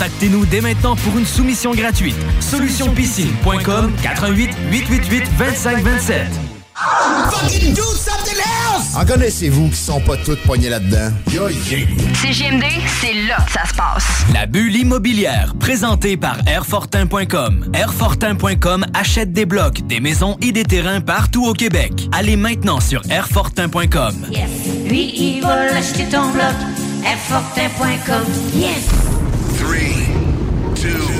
Contactez-nous dès maintenant pour une soumission gratuite. Solutionpiscine.com 88 888 2527. Fucking do something else! En connaissez-vous qui sont pas toutes poignées là-dedans? CGMD, c'est là que ça se passe. La bulle immobilière, présentée par Airfortin.com. Airfortin.com achète des blocs, des maisons et des terrains partout au Québec. Allez maintenant sur Airfortin.com. Yes. Lui, il va acheter ton bloc. Airfortin.com. Yes. 3, 2,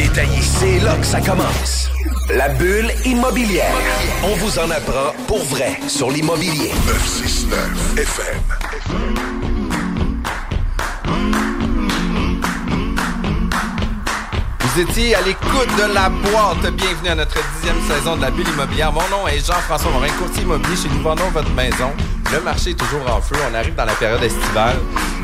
détaillé. C'est là que ça commence. La bulle immobilière. On vous en apprend pour vrai sur l'immobilier. 969 FM. Vous étiez à l'écoute de la boîte. Bienvenue à notre dixième saison de la bulle immobilière. Mon nom est Jean-François Morin, courtier immobilier chez Nous Vendons Votre Maison. Le marché est toujours en feu. On arrive dans la période estivale.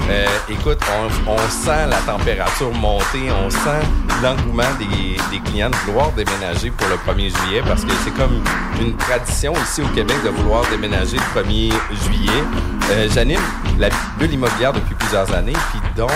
Euh, écoute, on, on sent la température monter. On sent l'engouement des, des clients de vouloir déménager pour le 1er juillet parce que c'est comme une tradition ici au Québec de vouloir déménager le 1er juillet. Euh, J'anime la bulle immobilière depuis plusieurs années, puis dont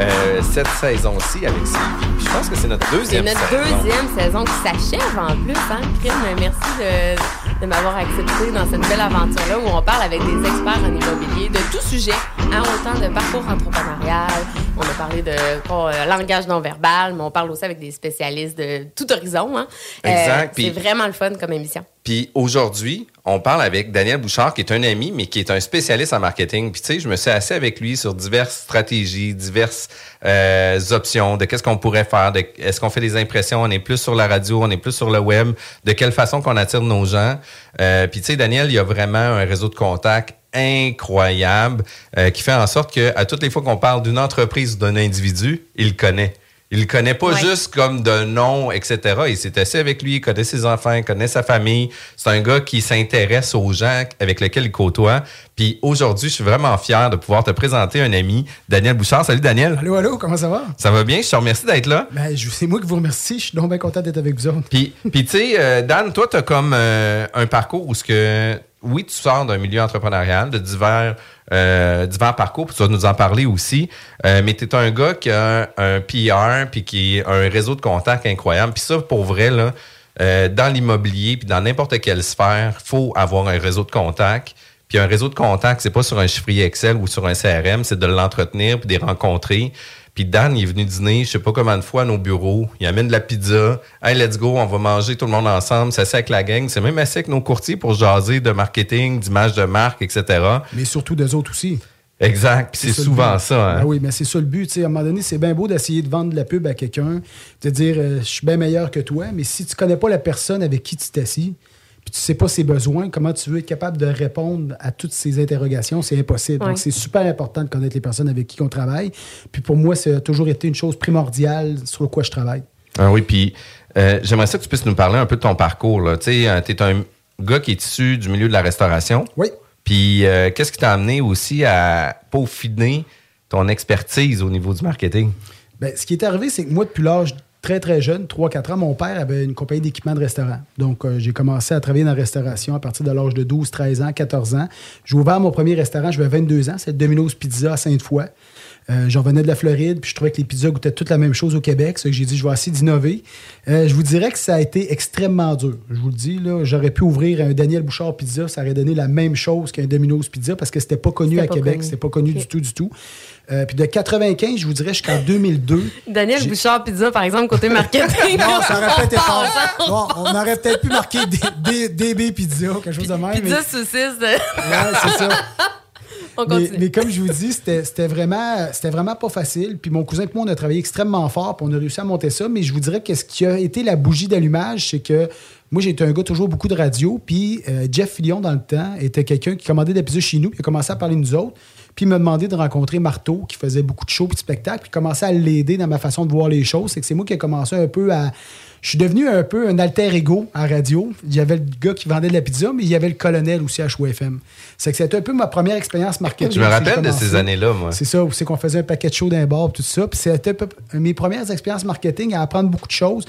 euh, cette saison-ci avec Sylvie. Je pense que c'est notre C'est deuxième notre saison. deuxième saison qui s'achève en plus. Hein? Crime, merci de, de m'avoir accepté dans cette belle aventure-là où on parle avec des experts en immobilier de tout sujet, hein, autant de parcours entrepreneurial, on a parlé de euh, langage non verbal, mais on parle aussi avec des spécialistes de tout horizon. Hein? Exact, c'est puis- vraiment le fun comme émission. Puis aujourd'hui, on parle avec Daniel Bouchard, qui est un ami, mais qui est un spécialiste en marketing. Puis tu sais, je me suis assis avec lui sur diverses stratégies, diverses euh, options de qu'est-ce qu'on pourrait faire, de est-ce qu'on fait des impressions, on est plus sur la radio, on est plus sur le web, de quelle façon qu'on attire nos gens. Euh, puis tu sais, Daniel, il y a vraiment un réseau de contacts incroyable euh, qui fait en sorte que à toutes les fois qu'on parle d'une entreprise ou d'un individu, il connaît. Il le connaît pas Ouais. juste comme de nom, etc. Il s'est assis avec lui, il connaît ses enfants, il connaît sa famille. C'est un gars qui s'intéresse aux gens avec lesquels il côtoie. Puis aujourd'hui, je suis vraiment fier de pouvoir te présenter un ami, Daniel Bouchard. Salut Daniel. Allô, allô, comment ça va? Ça va bien? Je te remercie d'être là. Ben, je- c'est moi qui vous remercie. Je suis donc bien content d'être avec vous autres. Puis, puis tu sais, euh, Dan, toi, tu as comme euh, un parcours où ce que, oui, tu sors d'un milieu entrepreneurial, de divers, euh, divers parcours, puis tu vas nous en parler aussi. Euh, mais tu es un gars qui a un, PR, puis qui a un réseau de contacts incroyable. Puis ça, pour vrai, là, euh, dans l'immobilier, puis dans n'importe quelle sphère, faut avoir un réseau de contacts. Puis un réseau de contacts, c'est pas sur un chiffrier Excel ou sur un CRM, c'est de l'entretenir puis de les rencontrer. Puis Dan, il est venu dîner, je sais pas combien de fois à nos bureaux. Il amène de la pizza. Hey, let's go, on va manger tout le monde ensemble. Ça c'est avec la gang. C'est même assez avec nos courtiers pour jaser de marketing, d'image de marque, etc. Mais surtout d'eux autres aussi. Exact. Puis c'est souvent ça. hein. Ben oui, mais c'est ça le but. À un moment donné, c'est bien beau d'essayer de vendre de la pub à quelqu'un, de dire euh, je suis bien meilleur que toi, mais si tu connais pas la personne avec qui tu t'assis, puis tu sais pas ses besoins, comment tu veux être capable de répondre à toutes ces interrogations, c'est impossible. Ouais. Donc, c'est super important de connaître les personnes avec qui on travaille. Puis pour moi, ça a toujours été une chose primordiale sur quoi je travaille. Ah oui, puis euh, j'aimerais ça que tu puisses nous parler un peu de ton parcours. Tu sais, tu es un gars qui est issu du milieu de la restauration. Oui. Puis euh, qu'est-ce qui t'a amené aussi à peaufiner ton expertise au niveau du marketing? Ben, ce qui est arrivé, c'est que moi, depuis l'âge très, très jeune, 3-4 ans, mon père avait une compagnie d'équipement de restaurant. Donc, euh, j'ai commencé à travailler dans la restauration à partir de l'âge de 12, 13 ans, 14 ans. J'ai ouvert mon premier restaurant, j'avais 22 ans, c'est Domino's Pizza à Sainte-Foy. Euh, J'en venais de la Floride, puis je trouvais que les pizzas goûtaient toutes la même chose au Québec. Ça que j'ai dit, je vais essayer d'innover. Euh, je vous dirais que ça a été extrêmement dur. Je vous le dis, là, j'aurais pu ouvrir un Daniel Bouchard Pizza, ça aurait donné la même chose qu'un Domino's Pizza parce que c'était pas connu C'était à pas Québec, c'était pas connu du tout, du tout. Euh, puis de 95, je vous dirais, jusqu'en 2002. Daniel Bouchard Pizza, par exemple, côté marketing. Non, ça aurait pas été. Bon, on aurait peut-être pu marquer DB Pizza, quelque chose de même. mais- Pizza saucisse. de- Ouais, c'est ça. On Mais, mais comme je vous dis, c'était vraiment, c'était vraiment pas facile. Puis mon cousin et moi, on a travaillé extrêmement fort, puis on a réussi à monter ça. Mais je vous dirais que ce qui a été la bougie d'allumage, c'est que moi, été un gars toujours beaucoup de radio. Puis euh, Jeff Fillion, dans le temps, était quelqu'un qui commandait des épisodes chez nous. Puis il a commencé à parler de nous autres. Puis il m'a demandé de rencontrer Marteau, qui faisait beaucoup de shows et de spectacles. Puis commençait à l'aider dans ma façon de voir les choses. C'est que c'est moi qui ai commencé un peu à. Je suis devenu un peu un alter ego à radio. Il y avait le gars qui vendait de la pizza, mais il y avait le colonel aussi à FM. C'est que c'était un peu ma première expérience marketing. Je me rappelle de ces années-là, moi. C'est ça, c'est qu'on faisait un paquet de shows d'un bar, tout ça. Puis c'était mes premières expériences marketing à apprendre beaucoup de choses.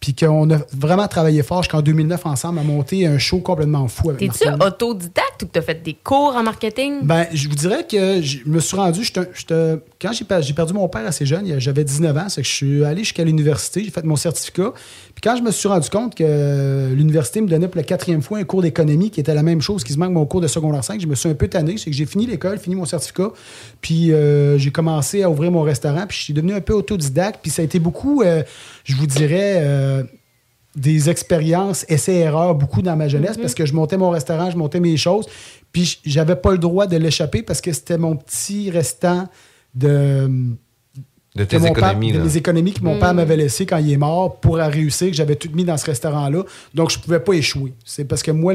Puis qu'on a vraiment travaillé fort jusqu'en 2009 ensemble à monter un show complètement fou avec T'es-tu autodidacte ou que t'as fait des cours en marketing? Ben, je vous dirais que je me suis rendu. quand j'ai per- j'ai perdu mon père assez jeune, j'avais 19 ans, c'est que je suis allé jusqu'à l'université, j'ai fait mon certificat. Puis quand je me suis rendu compte que l'université me donnait pour la quatrième fois un cours d'économie qui était la même chose qui se manque mon cours de secondaire 5, je me suis un peu tanné. C'est que j'ai fini l'école, fini mon certificat, puis euh, j'ai commencé à ouvrir mon restaurant, puis je suis devenu un peu autodidacte. Puis ça a été beaucoup, euh, je vous dirais. euh, des expériences essais-erreurs beaucoup dans ma jeunesse parce que je montais mon restaurant, je montais mes choses, puis j'avais pas le droit de l'échapper parce que c'était mon petit restant de tes mon père- économies. de là. mes économies que mon père m'avait laissé quand il est mort pour à réussir, que j'avais tout mis dans ce restaurant-là. Donc, je pouvais pas échouer. C'est parce que moi,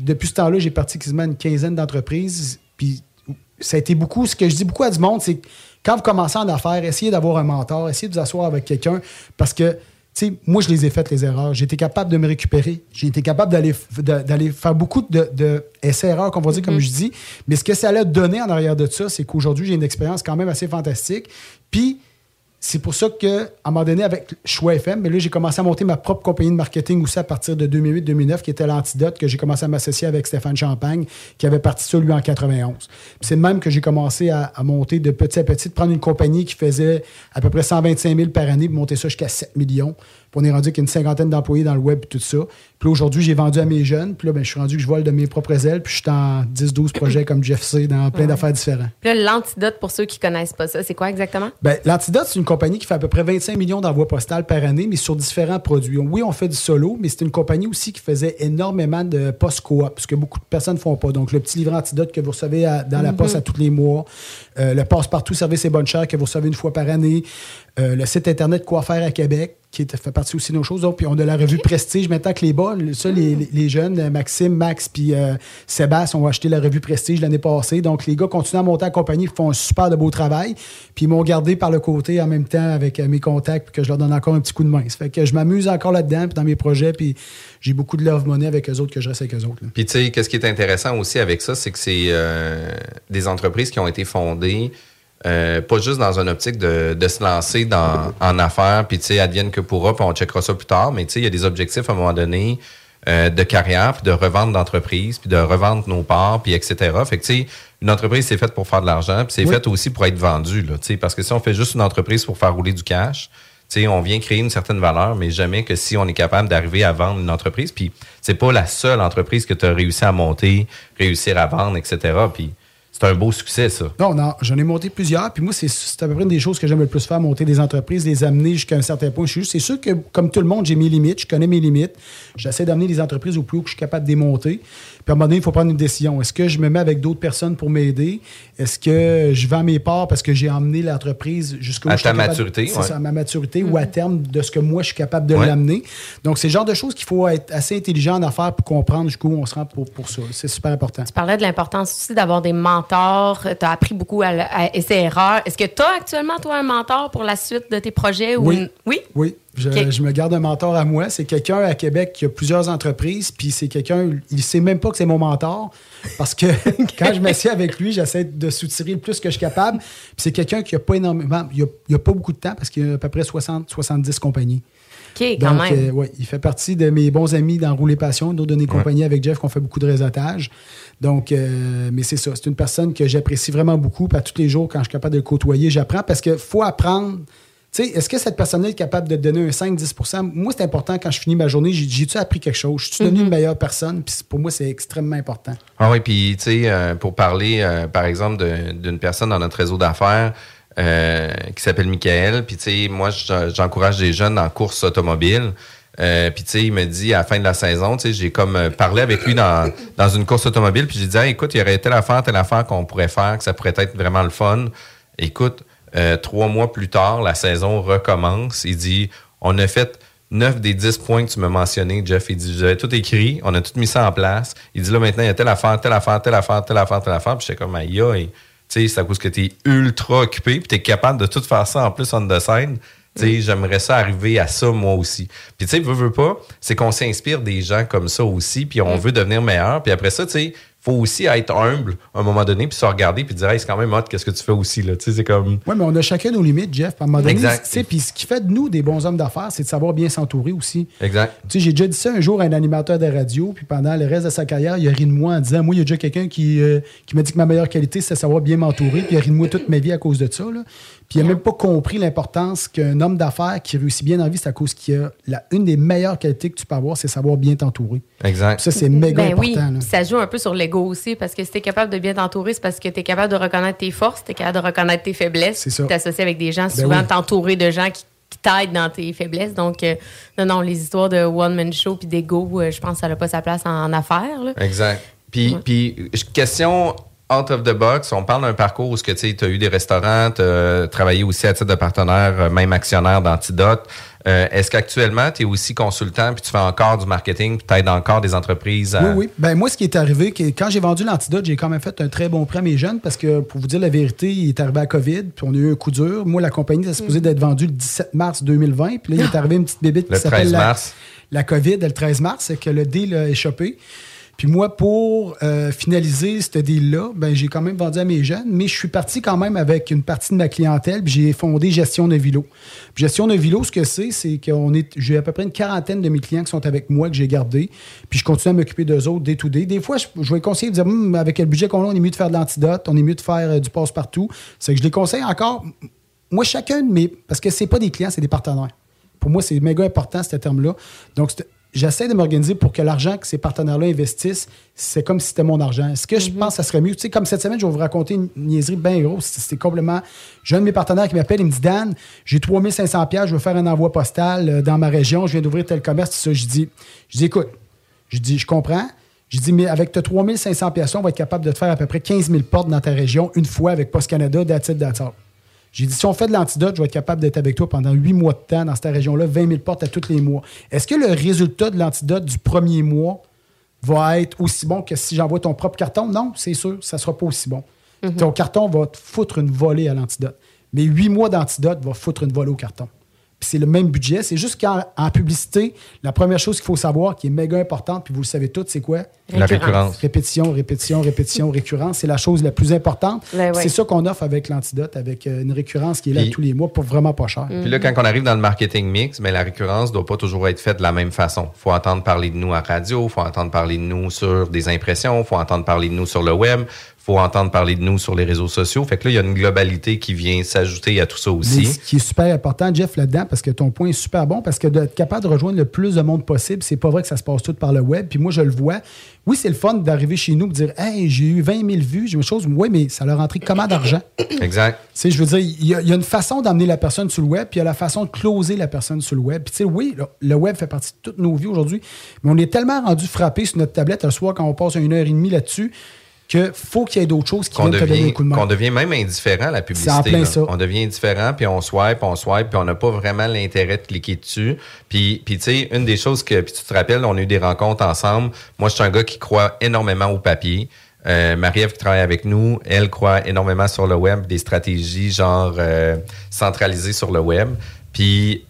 depuis ce temps-là, j'ai parti quasiment une quinzaine d'entreprises. Puis ça a été beaucoup. Ce que je dis beaucoup à du monde, c'est que quand vous commencez en affaires, essayez d'avoir un mentor, essayez de vous asseoir avec quelqu'un parce que. Tu sais, moi, je les ai faites, les erreurs. J'ai été capable de me récupérer. J'ai été capable d'aller faire beaucoup de, de essais-erreurs, qu'on va dire, comme je dis. Mais ce que ça a donné en arrière de ça, c'est qu'aujourd'hui, j'ai une expérience quand même assez fantastique. Puis, c'est pour ça que, à un moment donné, avec Choix FM, mais là, j'ai commencé à monter ma propre compagnie de marketing aussi à partir de 2008-2009, qui était l'Antidote, que j'ai commencé à m'associer avec Stéphane Champagne, qui avait parti ça, lui, en 91. Puis c'est de même que j'ai commencé à, monter de petit à petit, de prendre une compagnie qui faisait à peu près 125 000 par année, puis monter ça jusqu'à 7 millions. On est rendu avec une cinquantaine d'employés dans le web et tout ça. Puis là, aujourd'hui, j'ai vendu à mes jeunes. Puis là, ben, je suis rendu que je vole de mes propres ailes. Puis je suis en 10-12 projets comme Jeff C dans plein d'affaires différents. Puis là, l'antidote, pour ceux qui connaissent pas ça, c'est quoi exactement? Ben, L'Antidote, c'est une compagnie qui fait à peu près 25 millions d'envois postales par année, mais sur différents produits. Oui, on fait du solo, mais c'est une compagnie aussi qui faisait énormément de post coop, ce que beaucoup de personnes ne font pas. Donc, le petit livre Antidote que vous recevez à- dans la poste à tous les mois, euh, le passe-partout service et bonne chère que vous recevez une fois par année, euh, le site Internet Quoi faire à Québec, qui est- fait partie aussi de nos choses. Donc, puis on a la revue Prestige maintenant que les bas, ça, les, les- les jeunes, euh, Maxime, Max, puis euh, Sébastien ont acheté la revue Prestige l'année passée. Donc, les gars continuent à monter en compagnie, ils font un super de beau travail. Puis, ils m'ont gardé par le côté en même temps avec euh, mes contacts, puis que je leur donne encore un petit coup de main. Ça fait que je m'amuse encore là-dedans, puis dans mes projets, puis j'ai beaucoup de love money avec eux autres que je reste avec eux autres. là. Puis tu sais, qu'est-ce qui est intéressant aussi avec ça, c'est que c'est euh, des entreprises qui ont été fondées euh, pas juste dans une optique de, de se lancer dans, en affaires, puis tu sais, advienne que pourra, puis on checkera ça plus tard, mais tu sais, il y a des objectifs à un moment donné euh, de carrière, puis de revendre d'entreprise, puis de revendre nos parts, puis etc. Fait que tu sais, une entreprise, c'est faite pour faire de l'argent, puis c'est Oui. fait aussi pour être vendu, là, tu sais, parce que si on fait juste une entreprise pour faire rouler du cash, tu sais, on vient créer une certaine valeur, mais jamais que si on est capable d'arriver à vendre une entreprise. Puis c'est pas la seule entreprise que tu as réussi à monter, réussir à vendre, etc. Puis c'est un beau succès, ça. Non, non, j'en ai monté plusieurs. Puis moi, c'est- à peu près une des choses que j'aime le plus faire, monter des entreprises, les amener jusqu'à un certain point. C'est sûr que, comme tout le monde, j'ai mes limites, je connais mes limites. J'essaie d'amener les entreprises au plus haut que je suis capable de les monter. Puis à un moment donné, il faut prendre une décision. Est-ce que je me mets avec d'autres personnes pour m'aider? Est-ce que je vends mes parts parce que j'ai emmené l'entreprise jusqu'au À ta capable- maturité, C'est ouais. ça, à ma maturité ou à terme de ce que moi, je suis capable de Ouais. l'amener. Donc, c'est le genre de choses qu'il faut être assez intelligent en affaires pour comprendre jusqu'où on se rend pour, pour ça. C'est super important. Tu parlais de l'importance aussi d'avoir des mentors. Tu as appris beaucoup à, à essais-erreurs. Est-ce que tu as actuellement, toi, un mentor pour la suite de tes projets? Ou Oui. une- Oui? Oui, je, me garde un mentor à moi. C'est quelqu'un à Québec qui a plusieurs entreprises, puis c'est quelqu'un, il sait même pas que c'est mon mentor, parce que quand je m'assieds avec lui, j'essaie de soutirer le plus que je suis capable. Puis c'est quelqu'un qui a pas énormément, il a, il a pas beaucoup de temps, parce qu'il y a à peu près 60, 70 compagnies. OK, quand même. euh, ouais, il fait partie de mes bons amis dans Rouler Passion, d'autres de mes compagnies avec Jeff qu'on fait beaucoup de réseautage. Donc, euh, mais c'est ça, c'est une personne que j'apprécie vraiment beaucoup. Puis à tous les jours, quand je suis capable de le côtoyer, j'apprends parce qu'il faut apprendre. Sais, est-ce que cette personne-là est capable de te donner un 5-10% Moi, c'est important quand je finis ma journée, j'ai- j'ai-tu appris quelque chose? Je suis devenu une meilleure personne? Puis pour moi, c'est extrêmement important. Ah oui, puis tu sais, euh, pour parler, euh, par exemple, d'une personne dans notre réseau d'affaires euh, qui s'appelle Michael, puis tu sais, moi, je- j'encourage des jeunes en course automobile. Euh, puis tu sais, il me dit à la fin de la saison, tu sais, j'ai comme parlé avec lui dans, dans une course automobile, puis j'ai dit, Ah, écoute, il y aurait telle affaire, telle affaire qu'on pourrait faire, que ça pourrait être vraiment le fun. Écoute, euh, trois mois plus tard, la saison recommence. Il dit, on a fait 9 des 10 points que tu m'as mentionnés, Jeff, il dit, j'avais tout écrit, on a tout mis ça en place. Il dit, là, maintenant, il y a telle affaire, telle affaire, telle affaire, telle affaire, telle affaire. Puis j'étais comme, aïe, aïe. Tu sais, c'est à cause que tu es ultra occupé, puis tu es capable de tout faire ça en plus on the. Tu sais, j'aimerais ça arriver à ça moi aussi. Puis tu sais, veux, veux pas, c'est qu'on s'inspire des gens comme ça aussi, puis on veut devenir meilleur. Puis après ça, tu sais, faut aussi être humble à un moment donné, puis se regarder, puis dire, hey, c'est quand même hot, qu'est-ce que tu fais aussi, là? Tu sais, c'est comme. Oui, mais on a chacun nos limites, Jeff. À un moment donné, Exact. tu sais, puis ce qui fait de nous des bons hommes d'affaires, c'est de savoir bien s'entourer aussi. Exact. Tu sais, j'ai déjà dit ça un jour à un animateur de radio, puis pendant le reste de sa carrière, il a ri de moi en disant Moi, il y a déjà quelqu'un qui, euh, qui m'a dit que ma meilleure qualité, c'est savoir bien m'entourer, puis il a ri de moi toute ma vie à cause de ça. Là. Puis il n'a même pas compris l'importance qu'un homme d'affaires qui réussit bien dans la vie, c'est à cause qu'il a la, une des meilleures qualités que tu peux avoir, c'est savoir bien t'entourer. Exact. Ça, c'est méga Ben oui, important. là. puis ça joue un peu sur l'ego aussi, parce que si tu es capable de bien t'entourer, c'est parce que tu es capable de reconnaître tes forces, tu es capable de reconnaître tes faiblesses. C'est ça. T'associer avec des gens, Ben souvent oui. t'entourer de gens qui, qui t'aident dans tes faiblesses. Donc, euh, non, non, les histoires de one-man show puis d'ego, euh, je pense que ça n'a pas sa place en, en affaires. là. Exact. Puis, Ouais. puis, question out of the box, on parle d'un parcours où tu as eu des restaurants, tu as travaillé aussi à titre de partenaire, euh, même actionnaire d'Antidote. Euh, Est-ce qu'actuellement, tu es aussi consultant, puis tu fais encore du marketing, puis tu aides encore des entreprises à... Oui, oui. Ben, moi, ce qui est arrivé, que quand j'ai vendu l'antidote, j'ai quand même fait un très bon prix à mes jeunes parce que, pour vous dire la vérité, il est arrivé à COVID, puis on a eu un coup dur. Moi, la compagnie était supposée d'être vendue le 17 mars 2020, puis là, il est arrivé une petite bébite Le qui s'appelle 13 la, mars. la COVID, le 13 mars, c'est que le deal a échappé. Puis moi, pour euh, finaliser ce deal-là, ben, j'ai quand même vendu à mes jeunes, mais je suis parti quand même avec une partie de ma clientèle, puis j'ai fondé Gestion de Vilo. Gestion de Vilo, ce que c'est, c'est qu'on est, j'ai à peu près une quarantaine de mes clients qui sont avec moi, que j'ai gardés, puis je continue à m'occuper d'eux autres day to day. Des fois, je, je vais conseiller de dire, Hum, avec le budget qu'on a, on est mieux de faire de l'antidote, on est mieux de faire euh, du passe-partout. C'est que je les conseille encore. Moi, chacun de mes, parce que c'est pas des clients, c'est des partenaires. Pour moi, c'est méga important, ce terme-là. Donc, j'essaie de m'organiser pour que l'argent que ces partenaires-là investissent, c'est comme si c'était mon argent. Est-ce que je pense que ça serait mieux? Tu sais, comme cette semaine, je vais vous raconter une niaiserie bien grosse. C'est c'est complètement. J'ai un de mes partenaires qui m'appelle, il me dit Dan, j'ai 3500 pièces, je veux faire un envoi postal euh, dans ma région, je viens d'ouvrir tel commerce, tout ça. Je dis, je dis écoute, je dis, je comprends. Je dis, mais avec tes 3500 pièces, on va être capable de te faire à peu près 15 000 portes dans ta région une fois avec Post Canada, d'attitude d'attitude. J'ai dit, si on fait de l'antidote, je vais être capable d'être avec toi pendant huit mois de temps dans cette région-là, 20 000 portes à tous les mois. Est-ce que le résultat de l'antidote du premier mois va être aussi bon que si j'envoie ton propre carton? Non, c'est sûr, ça ne sera pas aussi bon. Ton carton va te foutre une volée à l'antidote. Mais huit mois d'antidote va foutre une volée au carton. Puis c'est le même budget. C'est juste qu'en en publicité, la première chose qu'il faut savoir, qui est méga importante, puis vous le savez tous, c'est quoi? La récurrence. Répétition, répétition, répétition, récurrence. C'est la chose la plus importante. Ben ouais. C'est ça qu'on offre avec l'antidote, avec euh, une récurrence qui est là Puis- tous les mois pour vraiment pas cher. Puis là, quand on arrive dans le marketing mix, mais la récurrence doit pas toujours être faite de la même façon. faut entendre parler de nous à radio, faut entendre parler de nous sur des impressions, faut entendre parler de nous sur le web, faut entendre parler de nous sur les réseaux sociaux. Fait que là, il y a une globalité qui vient s'ajouter à tout ça Mais aussi. ce qui est super important, Jeff, là-dedans, parce que ton point est super bon, parce que d'être capable de rejoindre le plus de monde possible, c'est pas vrai que ça se passe tout par le web. Puis moi, je le vois. Oui, c'est le fun d'arriver chez nous et de dire Hey, j'ai eu 20 000 vues, j'ai une chose. Oui, mais ça leur a rentré comment d'argent? Exact. Tu sais, je veux dire, il y, a, il y a une façon d'amener la personne sur le web, puis il y a la façon de closer la personne sur le web. Puis, tu sais, oui, le, le web fait partie de toutes nos vies aujourd'hui, mais on est tellement rendu frappé sur notre tablette le soir quand on passe une heure et demie là-dessus que faut qu'il y ait d'autres choses qui Qu'on viennent te donner un devient, coup de main. qu'on devient même indifférent à la publicité. En plein ça. On devient indifférent, puis on swipe, on swipe, puis on n'a pas vraiment l'intérêt de cliquer dessus. Puis, puis tu sais, une des choses que, puis tu te rappelles, on a eu des rencontres ensemble. Moi, je suis un gars qui croit énormément au papier. Euh, Marie-Ève qui travaille avec nous, elle croit énormément sur le web, des stratégies genre euh, centralisées sur le web. Puis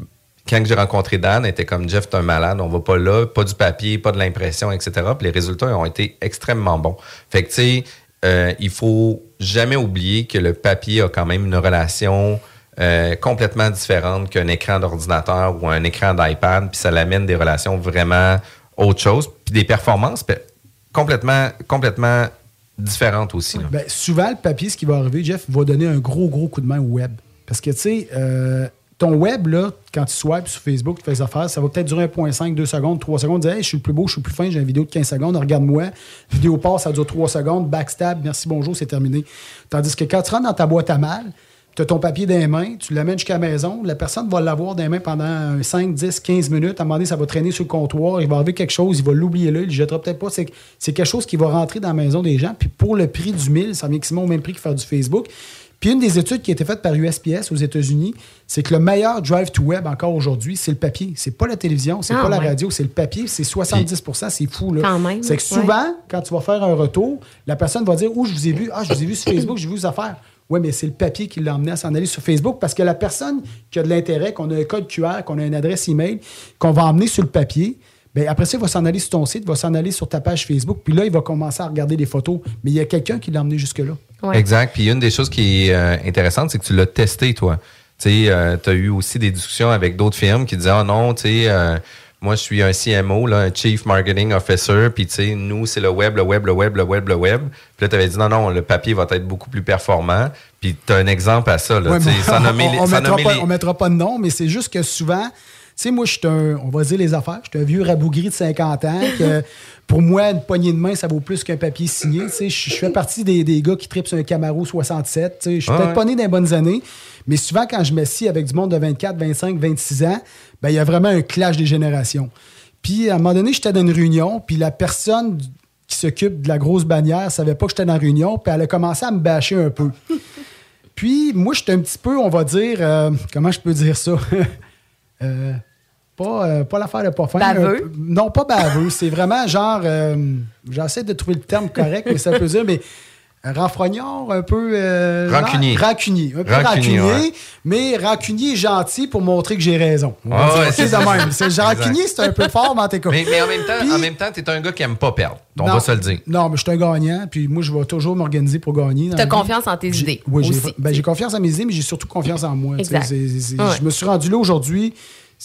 quand j'ai rencontré Dan, elle était comme Jeff, t'es un malade, on va pas là, pas du papier, pas de l'impression, etc. Puis les résultats ont été extrêmement bons. Fait que tu sais, euh, il faut jamais oublier que le papier a quand même une relation euh, complètement différente qu'un écran d'ordinateur ou un écran d'iPad, puis ça l'amène des relations vraiment autre chose, puis des performances pe- complètement, complètement différentes aussi. Ben, souvent, le papier, ce qui va arriver, Jeff, va donner un gros, gros coup de main au web. Parce que, tu sais, euh, ton web, là, quand tu swipes sur Facebook, tu fais des affaires, ça va peut-être durer 1,5, 2 secondes, 3 secondes. Tu dis, hey, je suis le plus beau, je suis le plus fin, j'ai une vidéo de 15 secondes, regarde-moi. Vidéo passe, ça dure 3 secondes, backstab, merci, bonjour, c'est terminé. Tandis que quand tu rentres dans ta boîte à mal, tu as ton papier dans les mains, tu l'amènes jusqu'à la maison, la personne va l'avoir dans les mains pendant un 5, 10, 15 minutes. À un moment donné, ça va traîner sur le comptoir, il va arriver quelque chose, il va l'oublier là, il le jettera peut-être pas. C'est quelque chose qui va rentrer dans la maison des gens. Puis pour le prix du 1000, ça vient quasiment au même prix que faire du Facebook. Puis une des études qui a été faite par USPS aux États-Unis, c'est que le meilleur drive to web encore aujourd'hui, c'est le papier. C'est pas la télévision, c'est Ah, pas la radio, c'est le papier. C'est 70% c'est fou. Là. Quand même, C'est que ouais. souvent, quand tu vas faire un retour, la personne va dire Où je vous ai vu? Ah, je vous ai vu sur Facebook, j'ai vu vos affaires. Oui, mais c'est le papier qui l'a emmené à s'en aller sur Facebook parce que la personne qui a de l'intérêt, qu'on a un code QR, qu'on a une adresse email, qu'on va emmener sur le papier, Bien, après ça, il va s'en aller sur ton site, il va s'en aller sur ta page Facebook, puis là, il va commencer à regarder les photos. Mais il y a quelqu'un qui l'a emmené jusque-là. Ouais. Exact. Puis une des choses qui est euh, intéressante, c'est que tu l'as testé, toi. Tu sais, euh, tu as eu aussi des discussions avec d'autres firmes qui disaient, ah non, tu sais, euh, moi, je suis un CMO, là, un Chief Marketing Officer, puis tu sais, nous, c'est le web, le web, le web, le web, le web. Puis là, tu avais dit, non, non, le papier va être beaucoup plus performant. Puis tu as un exemple à ça, là. Ouais, tu sais, mais sans nommer les- on, on sans mettra nommer pas, les- on mettra pas de nom, mais c'est juste que souvent, tu sais, moi, je suis un, on va dire les affaires, je suis un vieux rabougri de 50 ans, que pour moi, une poignée de main, ça vaut plus qu'un papier signé. Je fais partie des, des gars qui tripent sur un Camaro 67. Tu sais, je suis Ah peut-être ouais. pas né dans les bonnes années, mais souvent, quand je m'assis avec du monde de 24, 25, 26 ans, ben, il y a vraiment un clash des générations. Puis, à un moment donné, j'étais dans une réunion, puis la personne qui s'occupe de la grosse bannière savait pas que j'étais dans la réunion, puis elle a commencé à me bâcher un peu. Puis, moi, j'étais un petit peu, on va dire, euh, comment je peux dire ça? Euh, pas, euh, pas l'affaire de pas fin. Baveux? peu- non, pas baveux. C'est vraiment genre, euh, j'essaie de trouver le terme correct, mais ça peut dire, mais euh, renfrognard, un peu. euh, Rancunier. Rancunier. Un peu Rancunier, rancunier, ouais. mais rancunier gentil pour montrer que j'ai raison. Ah ouais, c'est de ça. même. C'est Exact. rancunier, c'est un peu fort, mais en tout cas. Mais, mais en même temps, Puis- en même temps, t'es un gars qui aime pas perdre. On Non. va se le dire. Non, mais je suis un gagnant, puis moi, je vais toujours m'organiser pour gagner. T'as confiance en tes idées Oui, j'ai ben, confiance en mes idées, mais j'ai surtout confiance en moi. Ouais. Je me suis rendu là aujourd'hui.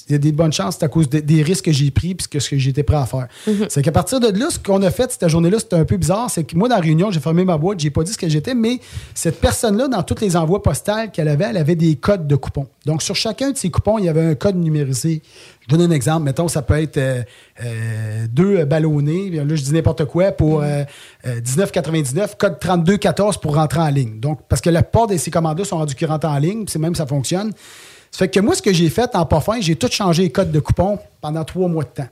Il y a des bonnes chances, c'est à cause de- des risques que j'ai pris puis ce que j'étais prêt à faire. Mhm. C'est qu'à partir de là, ce qu'on a fait cette journée-là, c'était un peu bizarre. C'est que moi, dans la réunion, j'ai fermé ma boîte, j'ai pas dit ce que j'étais, mais cette personne-là, dans tous les envois postales qu'elle avait, elle avait des codes de coupons. Donc, sur chacun de ces coupons, il y avait un code numérisé. Je donne un exemple. Mettons, ça peut être euh, euh, deux ballonnés. Là, je dis n'importe quoi pour euh, euh, 19,99, code 3214 pour rentrer en ligne. Donc, parce que la plupart de ces commandes-là sont rendues qui rentrent en ligne, puis c'est même ça fonctionne. Ça fait que moi, ce que j'ai fait en pas fin, j'ai tout changé les codes de coupons pendant trois mois de temps.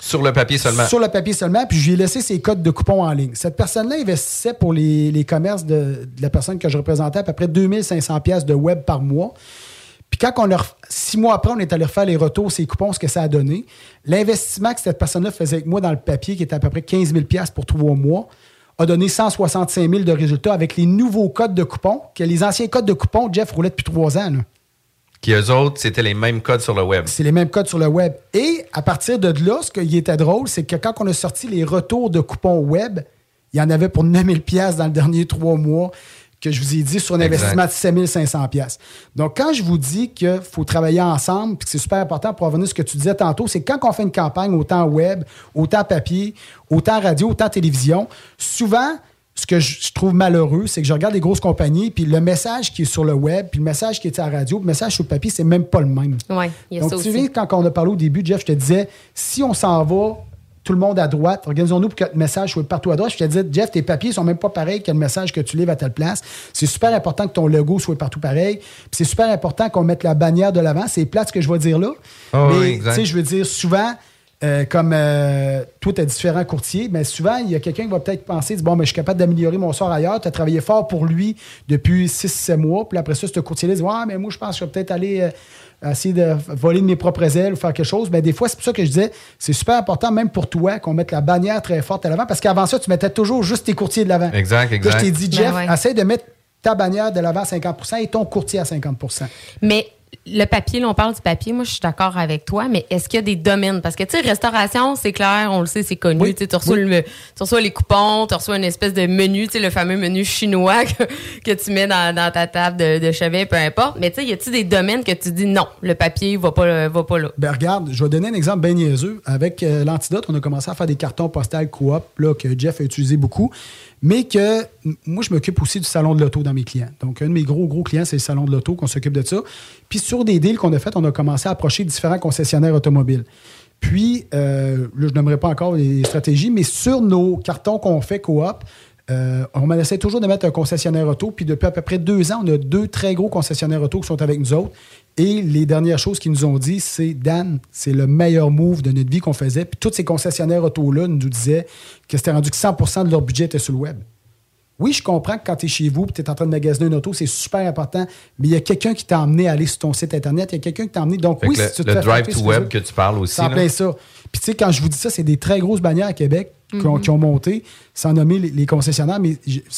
Sur le papier seulement? Sur le papier seulement, puis je lui ai laissé ses codes de coupons en ligne. Cette personne-là investissait pour les, les commerces de, de la personne que je représentais à peu près 2500 pièces de web par mois. Puis quand on leur, six mois après, on est allé refaire les retours, ces coupons, ce que ça a donné. L'investissement que cette personne-là faisait avec moi dans le papier, qui était à peu près 15 000 pièces pour trois mois, a donné 165 000 de résultats avec les nouveaux codes de coupons, que les anciens codes de coupons, Jeff roulait depuis trois ans. là. Qui eux autres, c'était les mêmes codes sur le web. C'est les mêmes codes sur le web. Et à partir de là, ce qui était drôle, c'est que quand on a sorti les retours de coupons web, il y en avait pour 9000 pièces dans le dernier trois mois que je vous ai dit sur un Exact. investissement de 7500 pièces. Donc, quand je vous dis qu'il faut travailler ensemble, puis que c'est super important pour revenir à ce que tu disais tantôt, c'est quand on fait une campagne autant web, autant papier, autant radio, autant télévision, souvent, ce que je trouve malheureux, c'est que je regarde les grosses compagnies, puis le message qui est sur le web, puis le message qui est à la radio, puis le message sur le papier, c'est même pas le même. Oui, il y a Donc, ça tu aussi. sais, quand on a parlé au début, Jeff, je te disais, si on s'en va, tout le monde à droite, organisons-nous pour que le message soit partout à droite. Je te disais, Jeff, tes papiers sont même pas pareils que le message que tu livres à telle place. C'est super important que ton logo soit partout pareil. Puis c'est super important qu'on mette la bannière de l'avant. C'est plate ce que je vais dire là. Oui, mais, tu sais, je veux dire, souvent, euh, comme euh, toi, tu as différents courtiers, mais souvent, il y a quelqu'un qui va peut-être penser, bon, mais je suis capable d'améliorer mon sort ailleurs. Tu as travaillé fort pour lui depuis 6-7 mois. Puis après ça, ce courtier-là dit, ouais, mais moi, je pense que je vais peut-être aller euh, essayer de voler de mes propres ailes ou faire quelque chose. Mais des fois, c'est pour ça que je disais, c'est super important, même pour toi, qu'on mette la bannière très forte à l'avant, parce qu'avant ça, tu mettais toujours juste tes courtiers de l'avant. Exact, Là, exact. je t'ai dit, Ben Jeff, ouais. essaie de mettre ta bannière de l'avant à 50% et ton courtier à 50% Mais le papier, là, on parle du papier, moi je suis d'accord avec toi, mais est-ce qu'il y a des domaines? Parce que tu sais, restauration, c'est clair, on le sait, c'est connu. Oui. Tu reçois, Oui. le- tu reçois les coupons, tu reçois une espèce de menu, tu sais, le fameux menu chinois que, que tu mets dans, dans ta table de, de chevet, peu importe. Mais tu sais, y a-t-il des domaines que tu dis non, le papier va pas, va pas là? Ben regarde, je vais donner un exemple bien niaiseux. Avec euh, l'antidote, on a commencé à faire des cartons postales coop là, que Jeff a utilisé beaucoup, mais que moi, je m'occupe aussi du salon de l'auto dans mes clients. Donc, un de mes gros, gros clients, c'est le salon de l'auto qu'on s'occupe de ça. Puis sur des deals qu'on a fait, on a commencé à approcher différents concessionnaires automobiles. Puis, euh, là, je n'aimerais pas encore les stratégies, mais sur nos cartons qu'on fait coop, euh, on essaie toujours de mettre un concessionnaire auto. Puis depuis à peu près deux ans, on a deux très gros concessionnaires auto qui sont avec nous autres. Et les dernières choses qu'ils nous ont dit, c'est Dan, c'est le meilleur move de notre vie qu'on faisait. Puis tous ces concessionnaires auto-là nous disaient que c'était rendu que 100% de leur budget était sur le web. Oui, je comprends que quand tu es chez vous et tu es en train de magasiner une auto, c'est super important, mais il y a quelqu'un qui t'a emmené à aller sur ton site Internet, il y a quelqu'un qui t'a emmené. Donc, Fait oui, que si tu le, te le fais drive to web que tu parles aussi. là. plein ça. Puis tu sais, quand je vous dis ça, c'est des très grosses bannières à Québec qui, ont, Mhm. qui ont monté, sans nommer les, les concessionnaires. Mais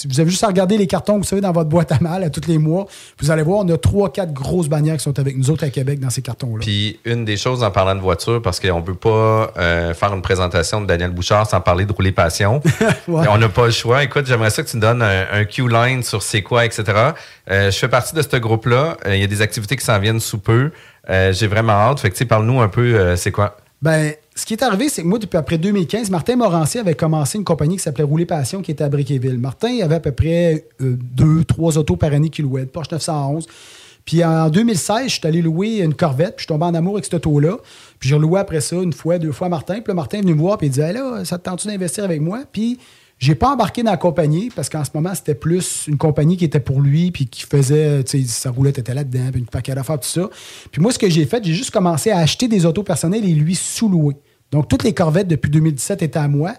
vous avez juste à regarder les cartons, vous savez, dans votre boîte à mal à tous les mois, vous allez voir, on a trois, quatre grosses bannières qui sont avec nous autres à Québec dans ces cartons-là. Puis une des choses en parlant de voiture, parce qu'on peut pas euh, faire une présentation de Daniel Bouchard sans parler de rouler passion. Ouais. On n'a pas le choix. Écoute, j'aimerais ça que tu me donnes un, un Q-line sur c'est quoi, etc. Euh, je fais partie de ce groupe-là. Euh, Il y a des activités qui s'en viennent sous peu. Euh, J'ai vraiment hâte. Fait que tu sais, parle-nous un peu, euh, c'est quoi? Ben, ce qui est arrivé, c'est que moi, depuis après 2015, Martin Morancier avait commencé une compagnie qui s'appelait Rouler Passion, qui était à Briqueville. Martin avait à peu près euh, deux, trois autos par année qu'il louait, Porsche 911. Puis en 2016, je suis allé louer une Corvette, puis je suis tombé en amour avec cette auto-là. Puis j'ai reloué après ça une fois, deux fois Martin. Puis là, Martin est venu me voir, puis il dit Hey, là, ça te tente d'investir avec moi? Puis j'ai pas embarqué dans la compagnie parce qu'en ce moment, c'était plus une compagnie qui était pour lui, puis qui faisait, tu sais, sa roulette était là-dedans, puis une paquet d'affaires, tout ça. Puis moi, ce que j'ai fait, j'ai juste commencé à acheter des autos personnelles et lui sous-louer. Donc, toutes les Corvettes depuis 2017 étaient à moi.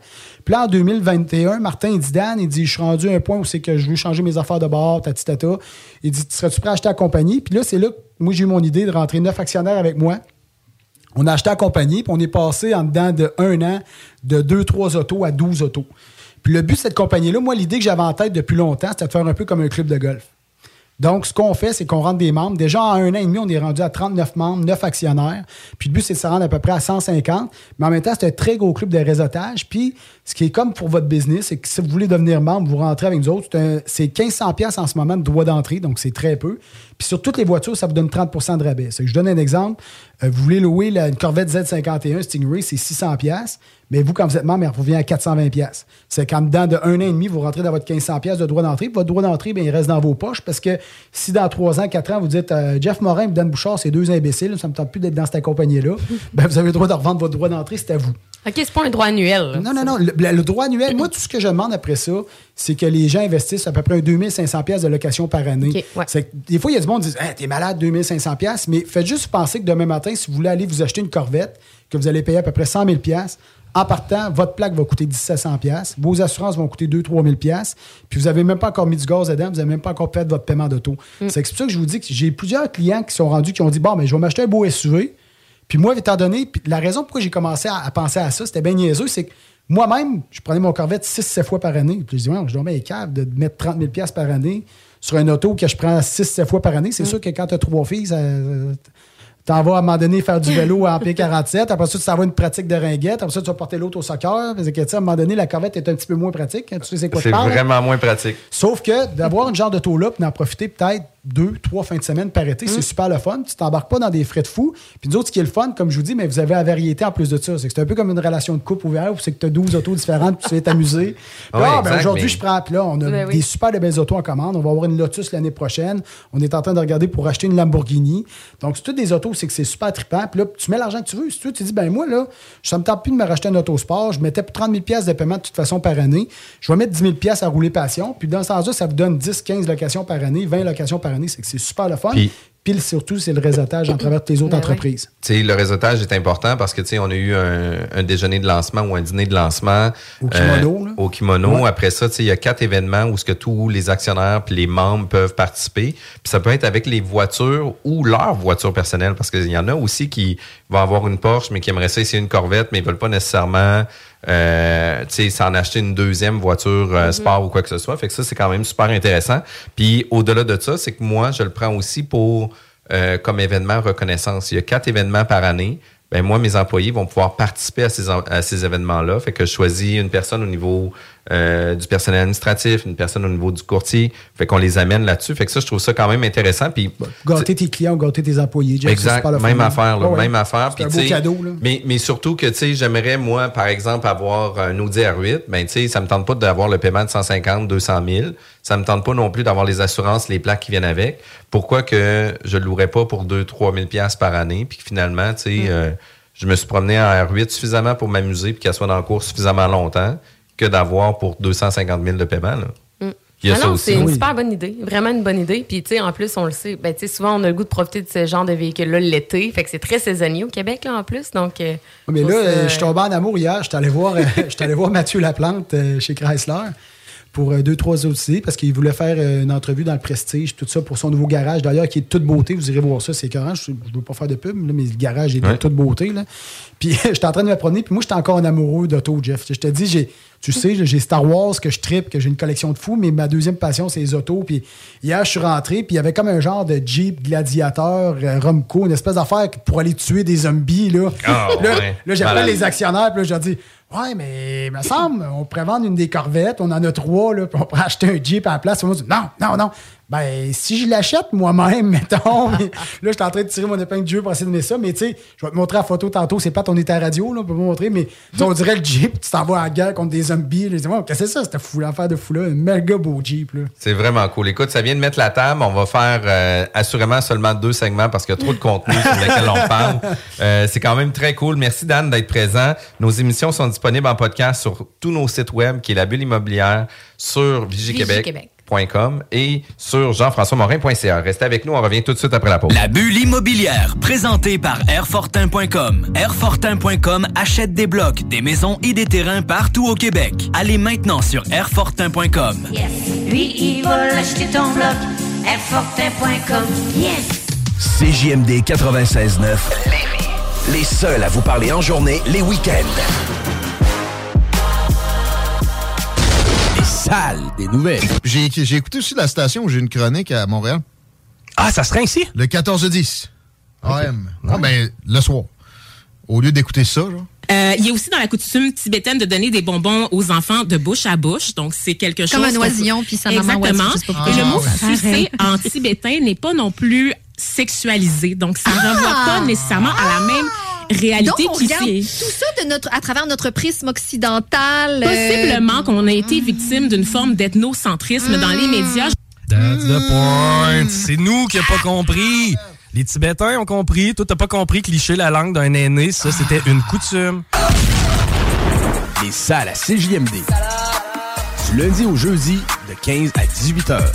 Puis là, en 2021, Martin, il dit Dan, il dit Je suis rendu à un point où c'est que je veux changer mes affaires de bord, tati tata. Il dit Serais-tu prêt à acheter la compagnie? Puis là, c'est là que moi, j'ai eu mon idée de rentrer neuf actionnaires avec moi. On a acheté la compagnie, puis on est passé en dedans de un an de 2-3 autos à 12 autos. Puis le but de cette compagnie-là, moi, l'idée que j'avais en tête depuis longtemps, c'était de faire un peu comme un club de golf. Donc, ce qu'on fait, c'est qu'on rentre des membres. Déjà, en un an et demi, on est rendu à 39 membres, 9 actionnaires. Puis le but, c'est de se rendre à peu près à 150. Mais en même temps, c'est un très gros club de réseautage. Puis, ce qui est comme pour votre business, c'est que si vous voulez devenir membre, vous rentrez avec nous autres. C'est un- C'est 1500 pièces en ce moment de droit d'entrée, donc c'est très peu. Puis sur toutes les voitures, ça vous donne 30% de rabais. Que je donne un exemple. Euh, vous voulez louer la- une Corvette Z51 Stingray, c'est 600 pièces. Mais vous, quand vous êtes membre, elle revient à 420 pièces. C'est qu'en dedans de un an et demi, vous rentrez dans votre 1500 pièces de droit d'entrée. Votre droit d'entrée, bien, il reste dans vos poches parce que si dans 3 ans, 4 ans, vous dites euh, Jeff Morin et Dan Bouchard, c'est deux imbéciles, ça me tente plus d'être dans cette compagnie-là, ben, vous avez le droit de revendre votre droit d'entrée, c'est à vous. OK, c'est pas un droit annuel. Non, non, non. Le, droit annuel, moi, tout ce que je demande après ça, c'est que les gens investissent à peu près un 2500 pièces de location par année. OK, ouais. Des fois, il y a du monde qui dit hey, T'es malade, 2500 pièces mais faites juste penser que demain matin, si vous voulez aller vous acheter une Corvette, que vous allez payer à peu près 100 000 pièces en partant, votre plaque va coûter 1700 pièces vos assurances vont coûter 2-3 000 pièces puis vous n'avez même pas encore mis du gaz dedans, vous n'avez même pas encore fait votre paiement d'auto. C'est pour ça que je vous dis que j'ai plusieurs clients qui sont rendus qui ont dit Bon, mais je vais m'acheter un beau SUV. Puis moi, étant donné, puis la raison pourquoi j'ai commencé à, à penser à ça, c'était bien niaiseux, c'est que moi-même, je prenais mon Corvette 6-7 fois par année. Puis je dis, ouais, je dois mettre cave de mettre 30 000 pièces par année sur un auto que je prends 6-7 fois par année. C'est sûr que quand tu as trois filles, ça, T'en vas à un moment donné faire du vélo en pied 47. Après ça, tu t'en vas une pratique de ringuette. Après ça, tu vas porter l'autre au soccer. Parce que, tu à un moment donné, la corvette est un petit peu moins pratique. Tu sais c'est quoi C'est vraiment moins pratique. Sauf que d'avoir une genre de taux-là, puis d'en profiter peut-être deux, trois fins de semaine par été, c'est super le fun. Tu t'embarques pas dans des frais de fou. Puis nous autres, ce qui est le fun, comme je vous dis, mais vous avez la variété en plus de ça. C'est que c'est un peu comme une relation de couple ouverte où c'est que tu as 12 autos différentes, puis tu vas t'amuser. Ouais, là, ben, aujourd'hui, mais- je prends, puis là, on a Ben oui. des super de belles autos en commande. On va avoir une Lotus l'année prochaine. On est en train de regarder pour acheter une Lamborghini. Donc, c'est toutes des autos, c'est que c'est super trippant. Puis là, tu mets l'argent que tu veux. Si tu veux, tu dis, ben moi, là, ça me tente plus de me racheter un autosport. Je mettais 30 000 pièces de paiement de toute façon par année. Je vais mettre 10 000 pièces à rouler passion. Puis dans ce sens-là, ça vous donne 10, 15 locations par année, 20 locations par année. C'est que c'est super le fun. Puis- Puis, surtout, c'est le réseautage en travers tes autres Ben oui. entreprises. Le réseautage est important parce que tu sais, on a eu un, un déjeuner de lancement ou un dîner de lancement euh, Au kimono, là. au kimono. Ouais. Après ça, tu sais, il y a quatre événements où ce que tous les actionnaires puis les membres peuvent participer. Puis ça peut être avec les voitures ou leur voiture personnelle parce qu'il y en a aussi qui vont avoir une Porsche mais qui aimeraient ça essayer une Corvette mais ils veulent pas nécessairement euh, tu sais, s'en acheter une deuxième voiture euh, sport ou quoi que ce soit. Fait que ça, c'est quand même super intéressant. Puis au-delà de ça, c'est que moi, je le prends aussi pour euh, comme événement reconnaissance. Il y a quatre événements par année. Ben moi, mes employés vont pouvoir participer à ces, à ces événements-là. Fait que je choisis une personne au niveau euh, du personnel administratif, une personne au niveau du courtier. Fait qu'on les amène là-dessus. Fait que ça, je trouve ça quand même intéressant. Puis Gâter tes clients gâter tes employés. Exact, le même affaire, là, ouais. même affaire. C'est un Puis, beau cadeau. Là. Mais, mais surtout que, tu sais, j'aimerais, moi, par exemple, avoir un Audi R8. Ben, tu sais, ça me tente pas d'avoir le paiement de 150, 200 000. Ça me tente pas non plus d'avoir les assurances, les plaques qui viennent avec. Pourquoi que je le louerais pas pour 2 3 000 piastres par année? Puis que finalement, tu sais, euh, je me suis promené en R8 suffisamment pour m'amuser puis qu'elle soit dans le cours suffisamment longtemps que d'avoir pour 250 000 de paiement, là. Il y a Ah ça non, aussi. c'est une Oui. super bonne idée. Vraiment une bonne idée. Puis, tu sais, en plus, on le sait, ben, tu sais, souvent, on a le goût de profiter de ce genre de véhicule-là l'été. Fait que c'est très saisonnier au Québec, là, en plus. Donc, euh, Mais là, je suis tombé en amour hier. Je suis allé voir, euh, allé voir Mathieu Laplante euh, chez Chrysler. Pour euh, deux, trois autres idées parce qu'il voulait faire euh, une entrevue dans le Prestige, tout ça pour son nouveau garage. D'ailleurs, qui est de toute beauté. Vous irez voir ça, c'est écœurant. Je ne veux pas faire de pub, là, mais le garage est de Ouais. toute beauté. Là. Puis j'étais en train de me promener, puis moi, j'étais encore un amoureux d'auto, Jeff. Je te dis, j'ai. Tu sais, j'ai Star Wars que je tripe, que j'ai une collection de fous, mais ma deuxième passion, c'est les autos. Puis hier, je suis rentré, puis il y avait comme un genre de Jeep gladiateur, euh, Romco, une espèce d'affaire pour aller tuer des zombies. Là, Ah, là, ouais. là, j'appelle les actionnaires, puis là, je leur dis Ouais, mais il me semble, on pourrait vendre une des corvettes, on en a trois, là, puis on pourrait acheter un Jeep à la place. Ils m'ont dit Non, non, non. Ben, si je l'achète moi-même, mettons. là, je suis en train de tirer mon épingle du jeu pour essayer de mettre ça, mais tu sais, je vais te montrer la photo tantôt. C'est pas on était à la radio, là, on peut pas montrer, mais tu sais, on dirait le Jeep, tu t'en vas en guerre contre des zombies. Là, je dis, qu'est-ce que c'est ça, cette fou, l'affaire de fou-là? Un méga beau Jeep, là. C'est vraiment cool. Écoute, ça vient de mettre la table. On va faire euh, assurément seulement deux segments parce qu'il y a trop de contenu sur lequel on parle. Euh, c'est quand même très cool. Merci Dan d'être présent. Nos émissions sont disponibles en podcast sur tous nos sites web, qui est la bulle immobilière, sur Vigie-Québec. Et sur jean-françois-morin.ca. Restez avec nous, on revient tout de suite après la pause. La bulle immobilière, présentée par Airfortin.com. Airfortin.com achète des blocs, des maisons et des terrains partout au Québec. Allez maintenant sur Airfortin.com. Yes. Lui, il va l'acheter ton bloc. Airfortin.com. Yes. CJMD 96.9. Les seuls à vous parler en journée, les week-ends. Des nouvelles. J'ai j'ai écouté aussi la station où j'ai une chronique à Montréal. Ah, ça serait ici? Le 14-10. AM. Ah, ben, le soir. Au lieu d'écouter ça, genre. Euh, il y a aussi dans la coutume tibétaine de donner des bonbons aux enfants de bouche à bouche. Donc, c'est quelque chose. Comme un oisillon, puis sa maman Exactement. pas. Et le mot Ah, ouais. sucer en tibétain n'est pas non plus sexualisé. Donc, ça ne renvoie pas nécessairement à la même réalité Donc, on regarde tout ça de notre, à travers notre prisme occidental. euh, Possiblement qu'on a été victime d'une forme d'ethnocentrisme dans les médias. That's the point. C'est nous qui n'avons pas compris. Les Tibétains ont compris. Toi, t'as pas compris que licher la langue d'un aîné, ça, c'était une coutume. Les salles à CJMD. Du lundi au jeudi, de 15 à 18 heures.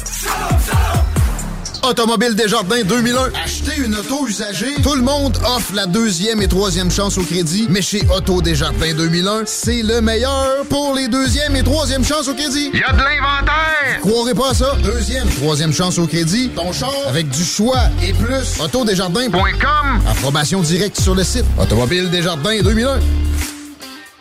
Automobile Desjardins 2001. Acheter une auto usagée. Tout le monde offre la deuxième et troisième chance au crédit. Mais chez Auto Desjardins 2001, c'est le meilleur pour les deuxième et troisième chances au crédit. Il y a de l'inventaire! Croirez pas à ça. Deuxième, troisième chance au crédit. Ton char avec du choix et plus. Autodesjardins.com. Approbation directe sur le site. Automobile Desjardins 2001.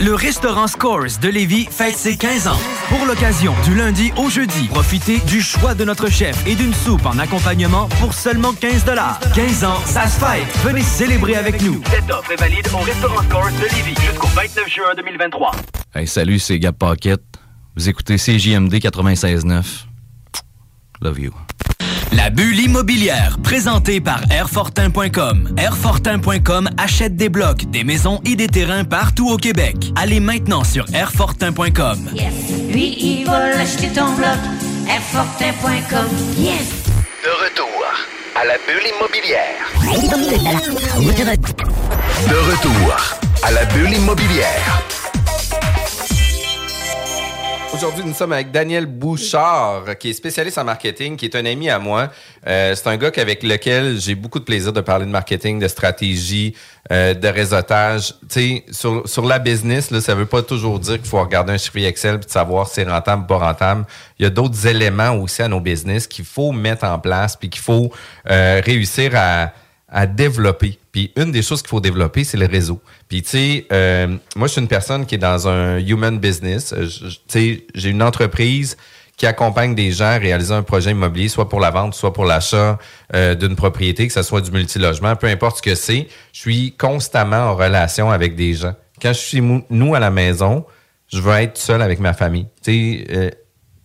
Le restaurant Scores de Lévis fête ses 15 ans. Pour l'occasion, du lundi au jeudi, profitez du choix de notre chef et d'une soupe en accompagnement pour seulement 15 15 ans, ça se fête. Venez célébrer avec nous. Cette offre est valide au restaurant Scores de Lévis jusqu'au 29 juin 2023. Hey, salut, c'est Gab Paquette. Vous écoutez CJMD 96.9. Love you. La bulle immobilière, présentée par Airfortin.com. Airfortin.com achète des blocs, des maisons et des terrains partout au Québec. Allez maintenant sur Airfortin.com. Yes. Lui, il va l'acheter ton bloc. Airfortin.com. Yes. De retour à la bulle immobilière. De retour à la bulle immobilière. Aujourd'hui, nous sommes avec Daniel Bouchard, qui est spécialiste en marketing, qui est un ami à moi. Euh, c'est un gars avec lequel j'ai beaucoup de plaisir de parler de marketing, de stratégie, euh, de réseautage. Tu sais, sur, sur la business, là, ça veut pas toujours dire qu'il faut regarder un chiffre Excel et savoir si c'est rentable ou pas rentable. Il y a d'autres éléments aussi à nos business qu'il faut mettre en place puis qu'il faut euh, réussir à à développer. Puis une des choses qu'il faut développer, c'est le réseau. Puis tu sais, euh, moi je suis une personne qui est dans un human business. Euh, Tu sais, j'ai une entreprise qui accompagne des gens à réaliser un projet immobilier, soit pour la vente, soit pour l'achat euh, d'une propriété, que ce soit du multilogement, peu importe ce que c'est. Je suis constamment en relation avec des gens. Quand je suis nous à la maison, je veux être seul avec ma famille. Tu sais, euh,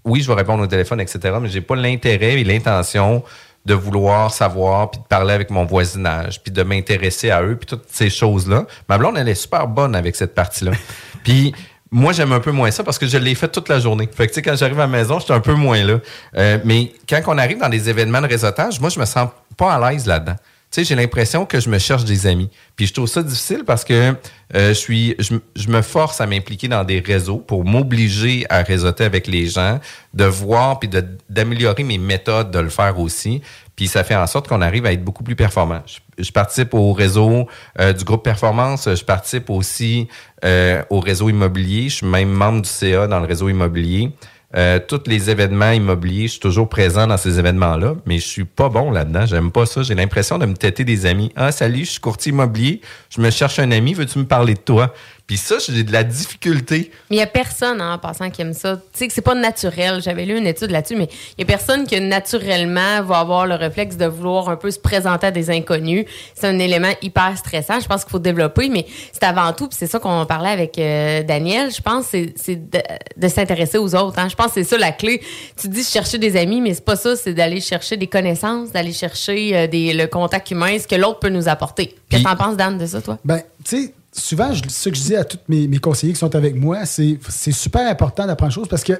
oui, je vais répondre au téléphone, etc., mais j'ai pas l'intérêt et l'intention de vouloir savoir, puis de parler avec mon voisinage, puis de m'intéresser à eux, puis toutes ces choses-là. Ma blonde, elle est super bonne avec cette partie-là. puis moi, j'aime un peu moins ça parce que je l'ai fait toute la journée. Fait que, tu sais, quand j'arrive à la maison, j'étais un peu moins là. Euh, mais quand on arrive dans des événements de réseautage, moi, je me sens pas à l'aise là-dedans. J'ai l'impression que je me cherche des amis. Puis je trouve ça difficile parce que euh, je suis, je, me force à m'impliquer dans des réseaux pour m'obliger à réseauter avec les gens, de voir puis d'améliorer mes méthodes de le faire aussi. Puis ça fait en sorte qu'on arrive à être beaucoup plus performant. Je, je participe au réseau euh, du groupe Performance. Je participe aussi euh, au réseau immobilier. Je suis même membre du CA dans le réseau immobilier. Euh, tous les événements immobiliers, je suis toujours présent dans ces événements-là, mais je suis pas bon là-dedans. J'aime pas ça. J'ai l'impression de me têter des amis. Ah, salut, je suis courtier immobilier. Je me cherche un ami. Veux-tu me parler de toi? Puis ça, j'ai de la difficulté. Mais il n'y a personne hein, en passant qui aime ça. Tu sais que c'est pas naturel. J'avais lu une étude là-dessus, mais il y a personne qui naturellement va avoir le réflexe de vouloir un peu se présenter à des inconnus. C'est un élément hyper stressant. Je pense qu'il faut développer, mais c'est avant tout, puis c'est ça qu'on parlait avec euh, Daniel, je pense, c'est c'est de, de s'intéresser aux autres. hein. Je pense que c'est ça la clé. Tu dis chercher des amis, mais c'est pas ça, c'est d'aller chercher des connaissances, d'aller chercher euh, des, le contact humain, ce que l'autre peut nous apporter. Qu'est-ce que t'en penses, Dan, de ça, Ben, tu sais, souvent, ce que je dis à tous mes, mes conseillers qui sont avec moi, c'est super important d'apprendre chose parce que,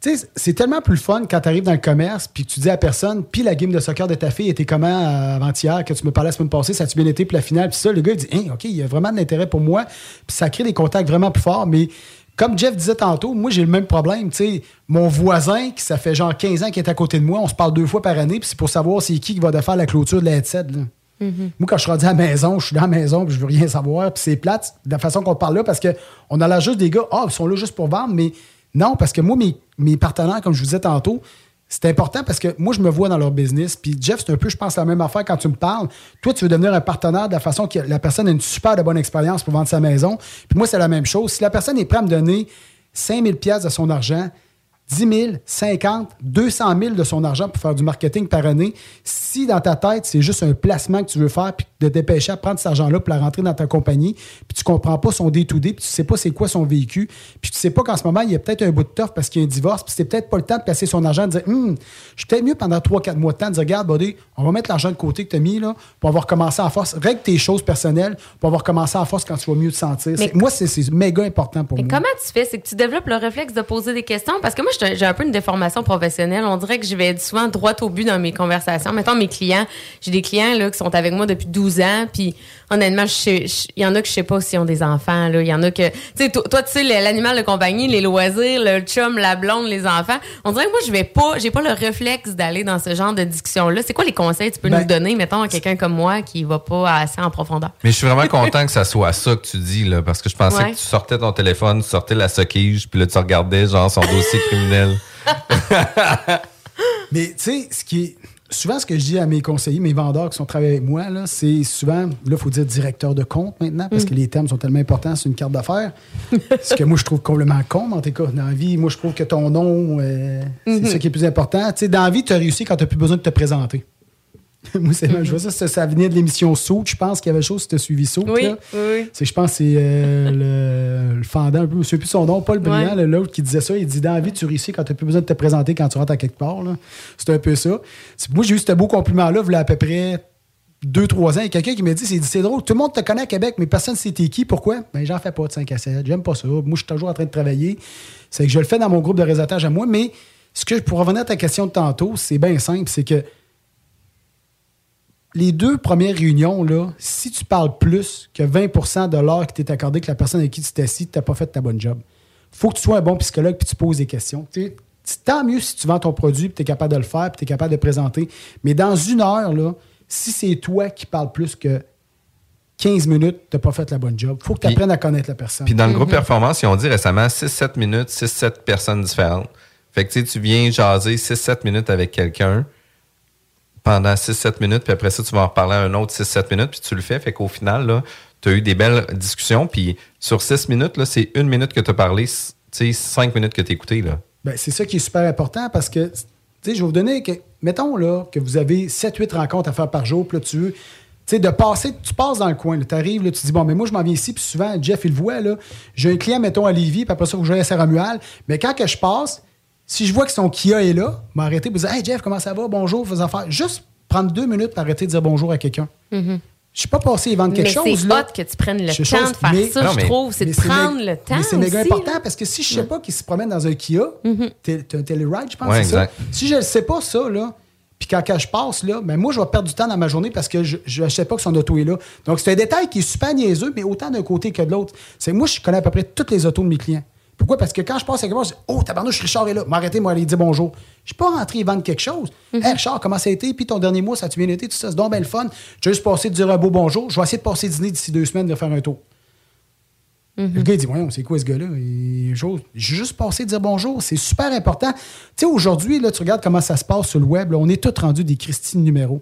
tu sais, c'est tellement plus fun quand tu arrives dans le commerce puis que tu dis à personne, puis la game de soccer de ta fille était comment euh, avant-hier, que tu me parlais la semaine passée, ça a-tu bien été, puis la finale, puis ça, le gars, il dit, Hein, OK, il y a vraiment de l'intérêt pour moi, puis ça crée des contacts vraiment plus forts, mais. Comme Jeff disait tantôt, moi j'ai le même problème. Tu sais, mon voisin, qui ça fait genre 15 ans qu'il est à côté de moi, on se parle deux fois par année, puis c'est pour savoir c'est qui qui va faire la clôture de la headset. Moi, quand je suis rendu à la maison, je suis dans la maison, puis je veux rien savoir, puis c'est plate de la façon qu'on parle là, parce qu'on a l'air juste des gars, ah, ils sont là juste pour vendre, mais non, parce que moi, mes, mes partenaires, comme je vous disais tantôt, c'est important parce que moi, je me vois dans leur business. Puis Jeff, c'est un peu, je pense, la même affaire quand tu me parles. Toi, tu veux devenir un partenaire de la façon que la personne a une super de bonne expérience pour vendre sa maison. Puis moi, c'est la même chose. Si la personne est prête à me donner 5000 pièces de son argent, 10 000, 50, 200 000 de son argent pour faire du marketing par année. Si dans ta tête, c'est juste un placement que tu veux faire, puis de dépêcher à prendre cet argent-là pour la rentrer dans ta compagnie, puis tu comprends pas son day-to-day, puis tu sais pas c'est quoi son vécu, puis tu sais pas qu'en ce moment, il y a peut-être un bout de toffe parce qu'il y a un divorce, puis c'est peut-être pas le temps de placer son argent, de dire, Hum, je suis peut-être mieux pendant 3-4 mois de temps de dire, regarde, buddy, on va mettre l'argent de côté que tu as mis, là, pour avoir commencé en force. Règle tes choses personnelles pour avoir commencé en force quand tu vas mieux te sentir. Moi, c'est c'est méga important pour Mais moi. comment tu fais? C'est que tu développes le réflexe de poser des questions? Parce que moi, j'ai un peu une déformation professionnelle. On dirait que je vais souvent droit au but dans mes conversations. Mettons, mes clients, j'ai des clients là, qui sont avec moi depuis 12 ans, puis honnêtement, il y en a que je sais pas s'ils ont des enfants. Il y en a que... Tu sais, toi, tu sais, l'animal de compagnie, les loisirs, le chum, la blonde, les enfants. On dirait que moi, je vais pas... J'ai pas le réflexe d'aller dans ce genre de discussion-là. C'est quoi les conseils que tu peux Ben- nous donner, mettons, à quelqu'un comme moi qui va pas assez en profondeur? Mais je suis vraiment content que ça soit ça que tu dis, là, parce que je pensais Ouais. que tu sortais ton téléphone, tu sortais la soquige, puis là, tu regardais, genre, son dossier criminel. Mais tu sais, ce qui est. Souvent, ce que je dis à mes conseillers, mes vendeurs qui sont travaillés avec moi, là, c'est souvent, là, il faut dire directeur de compte maintenant, parce Mm. que les termes sont tellement importants sur une carte d'affaires. ce que moi, je trouve complètement con, en tout cas. Dans la vie, moi, je trouve que ton nom, euh, c'est Mhm. ça qui est plus important. Tu sais, dans la vie, tu as réussi quand tu n'as plus besoin de te présenter. moi, c'est je vois ça, ça, ça venait de l'émission Saut, je pense qu'il y avait chose si tu as suivi Saut. Oui, là. oui. C'est, je pense, que c'est euh, le, le fendant, un peu, je ne sais plus son nom, Paul Briand, Ouais. l'autre qui disait ça. Il dit Dans la vie, tu réussis quand tu n'as plus besoin de te présenter quand tu rentres à quelque part. C'est un peu ça. Moi, j'ai eu ce beau compliment-là, il y a à peu près deux, trois ans. Il y a quelqu'un qui m'a dit c'est, c'est drôle, tout le monde te connaît à Québec, mais personne ne sait t'es qui. Pourquoi? Ben, j'en fais pas de 5 à 7. J'aime pas ça. Moi, je suis toujours en train de travailler. C'est que je le fais dans mon groupe de réseautage à moi, mais ce que, pour revenir à ta question de tantôt, c'est bien simple c'est que les deux premières réunions, là, si tu parles plus que 20% de l'heure qui t'est accordé que la personne avec qui tu t'es assis, tu n'as pas fait ta bonne job. faut que tu sois un bon psychologue puis tu poses des questions. Tu sais, c'est tant mieux si tu vends ton produit et tu es capable de le faire puis tu es capable de le présenter. Mais dans une heure, là, si c'est toi qui parles plus que 15 minutes, tu n'as pas fait la bonne job. faut que tu Puis- apprennes à connaître la personne. Puis dans le Mhm. groupe Performance, ils ont dit récemment 6-7 minutes, 6-7 personnes différentes. Fait que tu sais, tu viens jaser 6-7 minutes avec quelqu'un pendant 6-7 minutes, puis après ça, tu vas en reparler à un autre 6-7 minutes, puis tu le fais. Fait qu'au final, tu as eu des belles discussions, puis sur 6 minutes, c'est une minute que tu as parlé, tu sais, 5 minutes que tu as écouté. Là. Ben, c'est ça qui est super important parce que, je vais vous donner, que, mettons là, que vous avez 7-8 rencontres à faire par jour, puis là, tu veux, tu sais, de passer, tu passes dans le coin, tu arrives, tu dis, bon, mais moi, je m'en viens ici, puis souvent, Jeff, il le voit, là, j'ai un client, mettons, à Lévis, puis après ça, faut que je à Saint-Romuald, mais quand que je passe, si je vois que son Kia est là, m'arrêter pour dire, hey, Jeff, comment ça va, bonjour, fais affaires. Juste prendre deux minutes pour arrêter de dire bonjour à quelqu'un. Mhm. Je suis pas passé vendre quelque Mais chose. c'est hot que tu prennes le temps chose, de faire mais- ça, Non, je trouve. C'est de prendre le temps. Mais c'est méga aussi, important là. parce que si je sais pas qu'il se promène dans un Kia, t'es t'es un Telluride, je pense, Ouais, c'est ça. Si je ne sais pas ça, là, puis quand, quand je passe, là, ben moi, je vais perdre du temps dans ma journée parce que je ne sais pas que son auto est là. Donc, c'est un détail qui est super niaiseux, mais autant d'un côté que de l'autre. C'est moi, je connais à peu près toutes les autos de mes clients. Pourquoi? Parce que quand je passe à quelque part, je dis Oh, tabarnouche, Richard est là. M'arrêter, moi, aller dire bonjour. Je suis pas rentré vendre quelque chose. Hey, Richard, comment ça a été? Puis ton dernier mois, ça a-tu bien été? Tout ça, c'est donc bien le fun. J'ai juste passé de dire un beau bonjour. Je vais essayer de passer dîner d'ici deux semaines de faire un tour. Le gars, il dit, voyons, c'est quoi ce gars-là? J'ai juste passé de dire bonjour. C'est super important. Tu sais, aujourd'hui, tu regardes comment ça se passe sur le web. là, on est tous rendus des Christine numéros.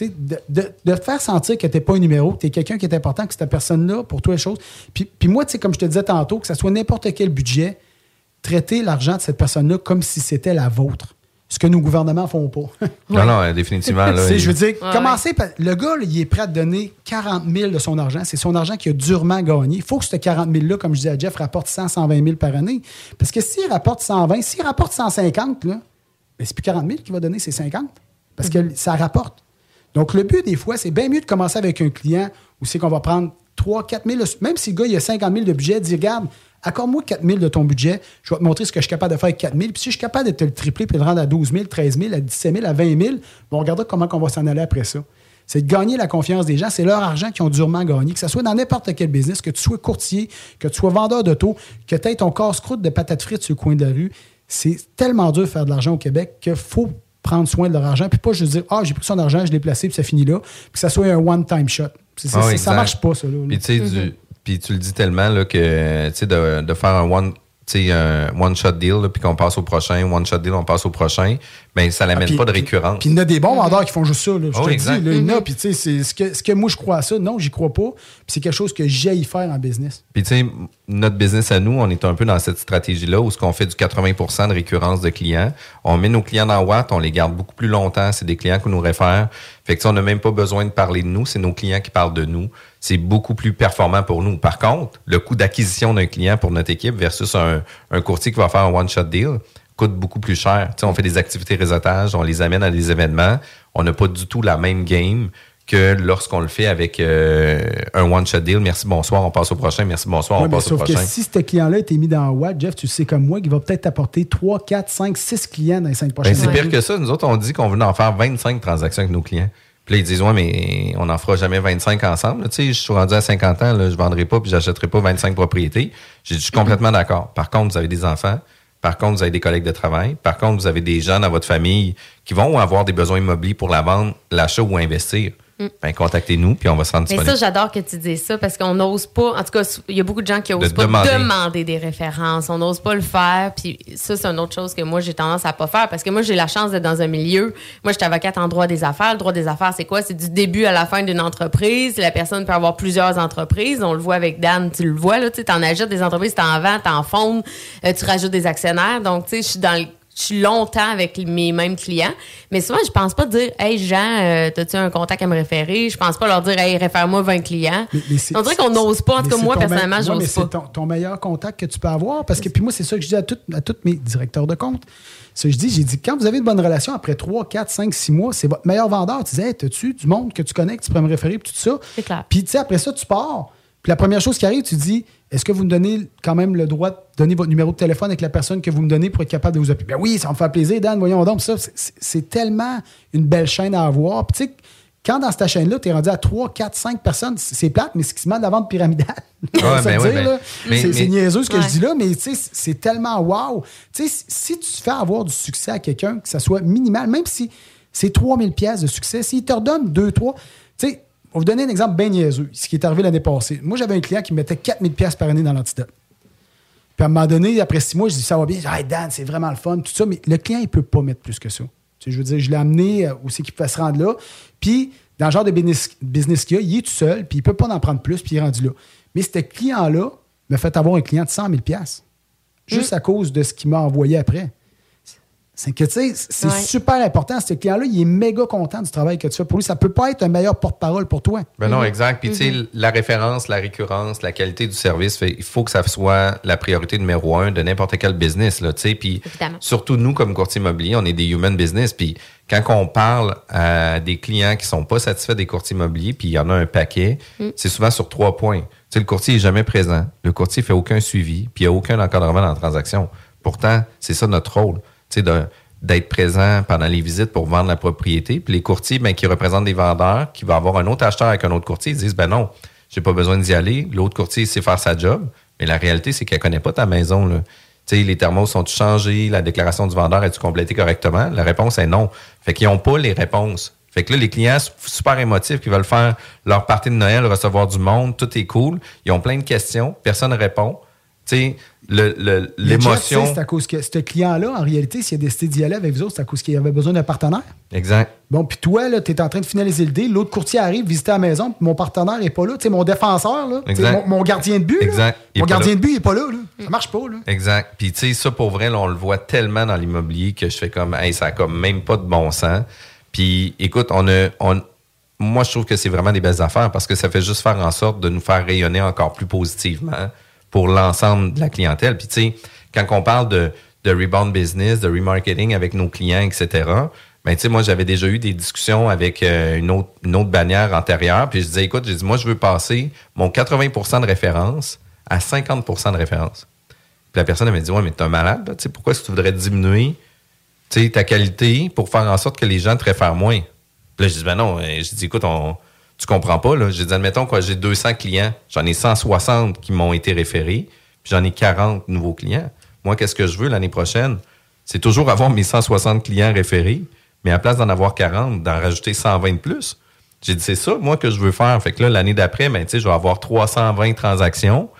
De, de- de te faire sentir que tu n'es pas un numéro, que tu es quelqu'un qui est important, que cette personne-là, pour toi, les choses. Puis, puis moi, tu sais, comme je te disais tantôt, que ce soit n'importe quel budget, traiter l'argent de cette personne-là comme si c'était la vôtre. Ce que nos gouvernements font pas. Non, non, euh, définitivement. Là, il- je veux dire, Ouais, commencer par. Le gars, là, il est prêt à te donner 40 000 de son argent. C'est son argent qu'il a durement gagné. Il faut que ce 40 000-là, comme je disais à Jeff, rapporte 100, 120 000 par année. Parce que s'il rapporte 120, s'il rapporte 150, là, ben, c'est plus 40 000 qu'il va donner, c'est 50. Parce que ça rapporte. Donc, le but, des fois, c'est bien mieux de commencer avec un client où c'est qu'on va prendre 3 4 000. Même si le gars, il a 50 000 de budget, dis, regarde, accorde-moi 4 000 de ton budget, je vais te montrer ce que je suis capable de faire avec 4 000. Puis si je suis capable de te le tripler puis le rendre à 12 000, 13 000, à 17 000, à 20 000, on regardera comment on va s'en aller après ça. C'est de gagner la confiance des gens. C'est leur argent qu'ils ont durement gagné. Que ce soit dans n'importe quel business, que tu sois courtier, que tu sois vendeur d'auto, que tu aies ton casse-croûte de patates frites sur le coin de la rue. C'est tellement dur de faire de l'argent au Québec qu'il faut prendre soin de leur argent. Puis pas juste dire, ah, j'ai pris son argent, je l'ai placé, puis ça finit là. Puis que ça soit un one-time shot. Ah ça marche pas, ça. Là, Puis, tu sais, du- puis tu le dis tellement là, que tu sais, de, de faire un one, tu sais, un one-shot deal, puis qu'on passe au prochain, one-shot deal, on passe au prochain, ben ça l'amène Ah, puis- pas de récurrence. Puis il y en a des bons vendeurs qui font juste ça. Là, je Oh, te le exact. dis, là, il y en a, Mhm. puis tu sais, c'est ce que, ce que moi je crois à ça. Non, j'y crois pas. Puis c'est quelque chose que j'ai y faire en business. Puis, tu sais, notre business à nous, on est un peu dans cette stratégie-là où ce qu'on fait du 80% de récurrence de clients. On met nos clients dans Watt, on les garde beaucoup plus longtemps. C'est des clients qu'on nous réfère. Fait que on n'a même pas besoin de parler de nous. C'est nos clients qui parlent de nous. C'est beaucoup plus performant pour nous. Par contre, le coût d'acquisition d'un client pour notre équipe versus un, un courtier qui va faire un one-shot deal coûte beaucoup plus cher. Tu sais, on fait des activités réseautage, on les amène à des événements. On n'a pas du tout la même game que lorsqu'on le fait avec euh, un one-shot deal. Merci, bonsoir, on passe au prochain. Merci, bonsoir, Ouais, on passe au sauf que prochain. si ce client-là était mis dans Watt, Jeff, tu sais comme moi, qu'il va peut-être t'apporter 3, 4, 5, 6 clients dans les 5 Ben, prochaines c'est pire que ça. Nous autres, on dit qu'on venait en faire 25 transactions avec nos clients. Puis là, ils disent, ouais, mais on n'en fera jamais 25 ensemble. Tu sais, je suis rendu à 50 ans, là, je ne vendrai pas puis j'achèterai pas 25 propriétés. J'ai dit, je suis complètement d'accord. Par contre, vous avez des enfants. Par contre, vous avez des collègues de travail. Par contre, vous avez des gens dans votre famille qui vont avoir des besoins immobiliers pour la vente, l'achat ou investir. Mm. Ben, contactez-nous, puis on va se rendre Mais ça, disponible. j'adore que tu dises ça parce qu'on n'ose pas. En tout cas, il y a beaucoup de gens qui De n'osent pas demander. demander. des références. On n'ose pas le faire. Puis ça, c'est une autre chose que moi, j'ai tendance à pas faire parce que moi, j'ai la chance d'être dans un milieu. Moi, je suis avocate en droit des affaires. Le droit des affaires, c'est quoi? C'est du début à la fin d'une entreprise. La personne peut avoir plusieurs entreprises. On le voit avec Dan, tu le vois, là. Tu en achètes des entreprises, t'en vends, t'en fondes, euh, tu rajoutes des actionnaires. Donc, tu sais, je suis dans le je suis longtemps avec mes mêmes clients, mais souvent, je pense pas dire Hey Jean, euh, as-tu un contact à me référer? Je pense pas leur dire Hey, réfère-moi 20 clients. Mais c'est- On dirait qu'on n'ose pas. En tout cas, c'est moi, personnellement, j'ose c'est pas. ton, ton meilleur contact que tu peux avoir. Parce que, puis moi, c'est ça que je dis à, tous mes directeurs de compte. Ça, je dis, j'ai dit, quand vous avez une bonne relation, après 3, 4, 5, 6 mois, c'est votre meilleur vendeur. Tu disais, hey, t'as-tu du monde que tu connais, que tu peux me référer, puis tout ça. C'est clair. Puis, tu sais, après ça, tu pars. Puis la première chose qui arrive, tu dis, est-ce que vous me donnez quand même le droit de donner votre numéro de téléphone avec la personne que vous me donnez pour être capable de vous appeler? Ben oui, ça va me fait plaisir, Dan, voyons donc. Ça, c'est- tellement une belle chaîne à avoir. Puis tu sais, quand dans cette chaîne-là, tu es rendu à 3, 4, 5 personnes, c'est c'est plate, mais c'est quasiment de la vente pyramidale. Se ben oui, ben- C'est mais- c'est niaiseux ce que Ouais. je dis là, mais tu sais, c'est tellement wow. Tu sais, si tu fais avoir du succès à quelqu'un, que ça soit minimal, même si c'est 3000 pièces de succès, s'il te redonne 2, 3, tu sais, on va vous donner un exemple bien niaiseux, ce qui est arrivé l'année passée. Moi, j'avais un client qui mettait 4000 pièces par année dans l'antidote. Puis à un moment donné, après six mois, je dis ça va bien. Je dis, Hey, Dan, c'est vraiment le fun, tout ça. Mais le client, il peut pas mettre plus que ça. Tu sais, je veux dire, je l'ai amené euh, où c'est qu'il peut se rendre là. Puis, dans le genre de business, business qu'il a, il est tout seul, puis il peut pas en prendre plus, puis il est rendu là. Mais ce client-là m'a fait avoir un client de 100 000 juste à cause de ce qu'il m'a envoyé après. C'est que, tu sais, c'est Ouais. super important. Ce client-là, il est méga content du travail que tu fais pour lui. Ça peut pas être un meilleur porte-parole pour toi. Ben non, exact. Puis, tu sais, Mhm. la référence, la récurrence, la qualité du service, fait, il faut que ça soit la priorité numéro un de n'importe quel business, là, tu sais. Puis, surtout nous, comme courtier immobilier, on est des human business. Puis, quand on parle à des clients qui sont pas satisfaits des courtiers immobiliers, puis il y en a un paquet, Mm. c'est souvent sur trois points. Tu sais, le courtier est jamais présent. Le courtier fait aucun suivi, puis il n'y a aucun encadrement dans la transaction. Pourtant, c'est ça notre rôle, d'être présent pendant les visites pour vendre la propriété. Puis les courtiers, ben, qui représentent des vendeurs, qui vont avoir un autre acheteur avec un autre courtier, ils disent, ben non, j'ai pas besoin d'y aller. L'autre courtier sait faire sa job. Mais la réalité, c'est qu'elle connaît pas ta maison, là. Tu sais, les thermos sont changés? La déclaration du vendeur est-tu complétée correctement? La réponse est non. Fait qu'ils n'ont pas les réponses. Fait que là, les clients s- super émotifs qui veulent faire leur partie de Noël, recevoir du monde, tout est cool. Ils ont plein de questions, personne ne répond. Tu sais, l'émotion. C'est à cause que ce client-là, en réalité, s'il a décidé d'y aller avec vous autres, c'est à cause qu'il avait besoin d'un partenaire. Exact. Bon, puis toi, tu es en train de finaliser le deal. L'autre courtier arrive visiter la maison, puis mon partenaire n'est pas là. Tu sais, mon défenseur, là, mon, mon gardien de but. là. Exact. Mon gardien là. de but, il n'est pas là, là. Ça marche pas. Là. Exact. Puis, tu sais, ça, pour vrai, là, on le voit tellement dans l'immobilier que je fais comme, hey, ça a comme même pas de bon sens. Puis, écoute, on a, on, moi, je trouve que c'est vraiment des belles affaires parce que ça fait juste faire en sorte de nous faire rayonner encore plus positivement pour l'ensemble de la clientèle. Puis, tu sais, quand on parle de, de rebound business, de remarketing avec nos clients, etc., ben, tu sais, moi, j'avais déjà eu des discussions avec euh, une, autre, une autre bannière antérieure. Puis, je disais, écoute, j'ai dit, moi, je veux passer mon 80% de référence à 50% de référence. Puis la personne elle m'a dit Ouais, mais t'es un malade, tu sais, pourquoi est-ce que tu voudrais diminuer tu sais, ta qualité pour faire en sorte que les gens te réfèrent moins? Puis là, je dis Ben non, Euh, je dis écoute, on, tu comprends pas, là. J'ai dit, admettons, quoi, j'ai 200 clients, j'en ai 160 qui m'ont été référés, puis j'en ai 40 nouveaux clients. Moi, qu'est-ce que je veux l'année prochaine? C'est toujours avoir mes 160 clients référés, mais à place d'en avoir 40, d'en rajouter 120 de plus. J'ai dit, c'est ça, moi, que je veux faire. Fait que là, l'année d'après, ben, tu sais, je vais avoir 320 transactions.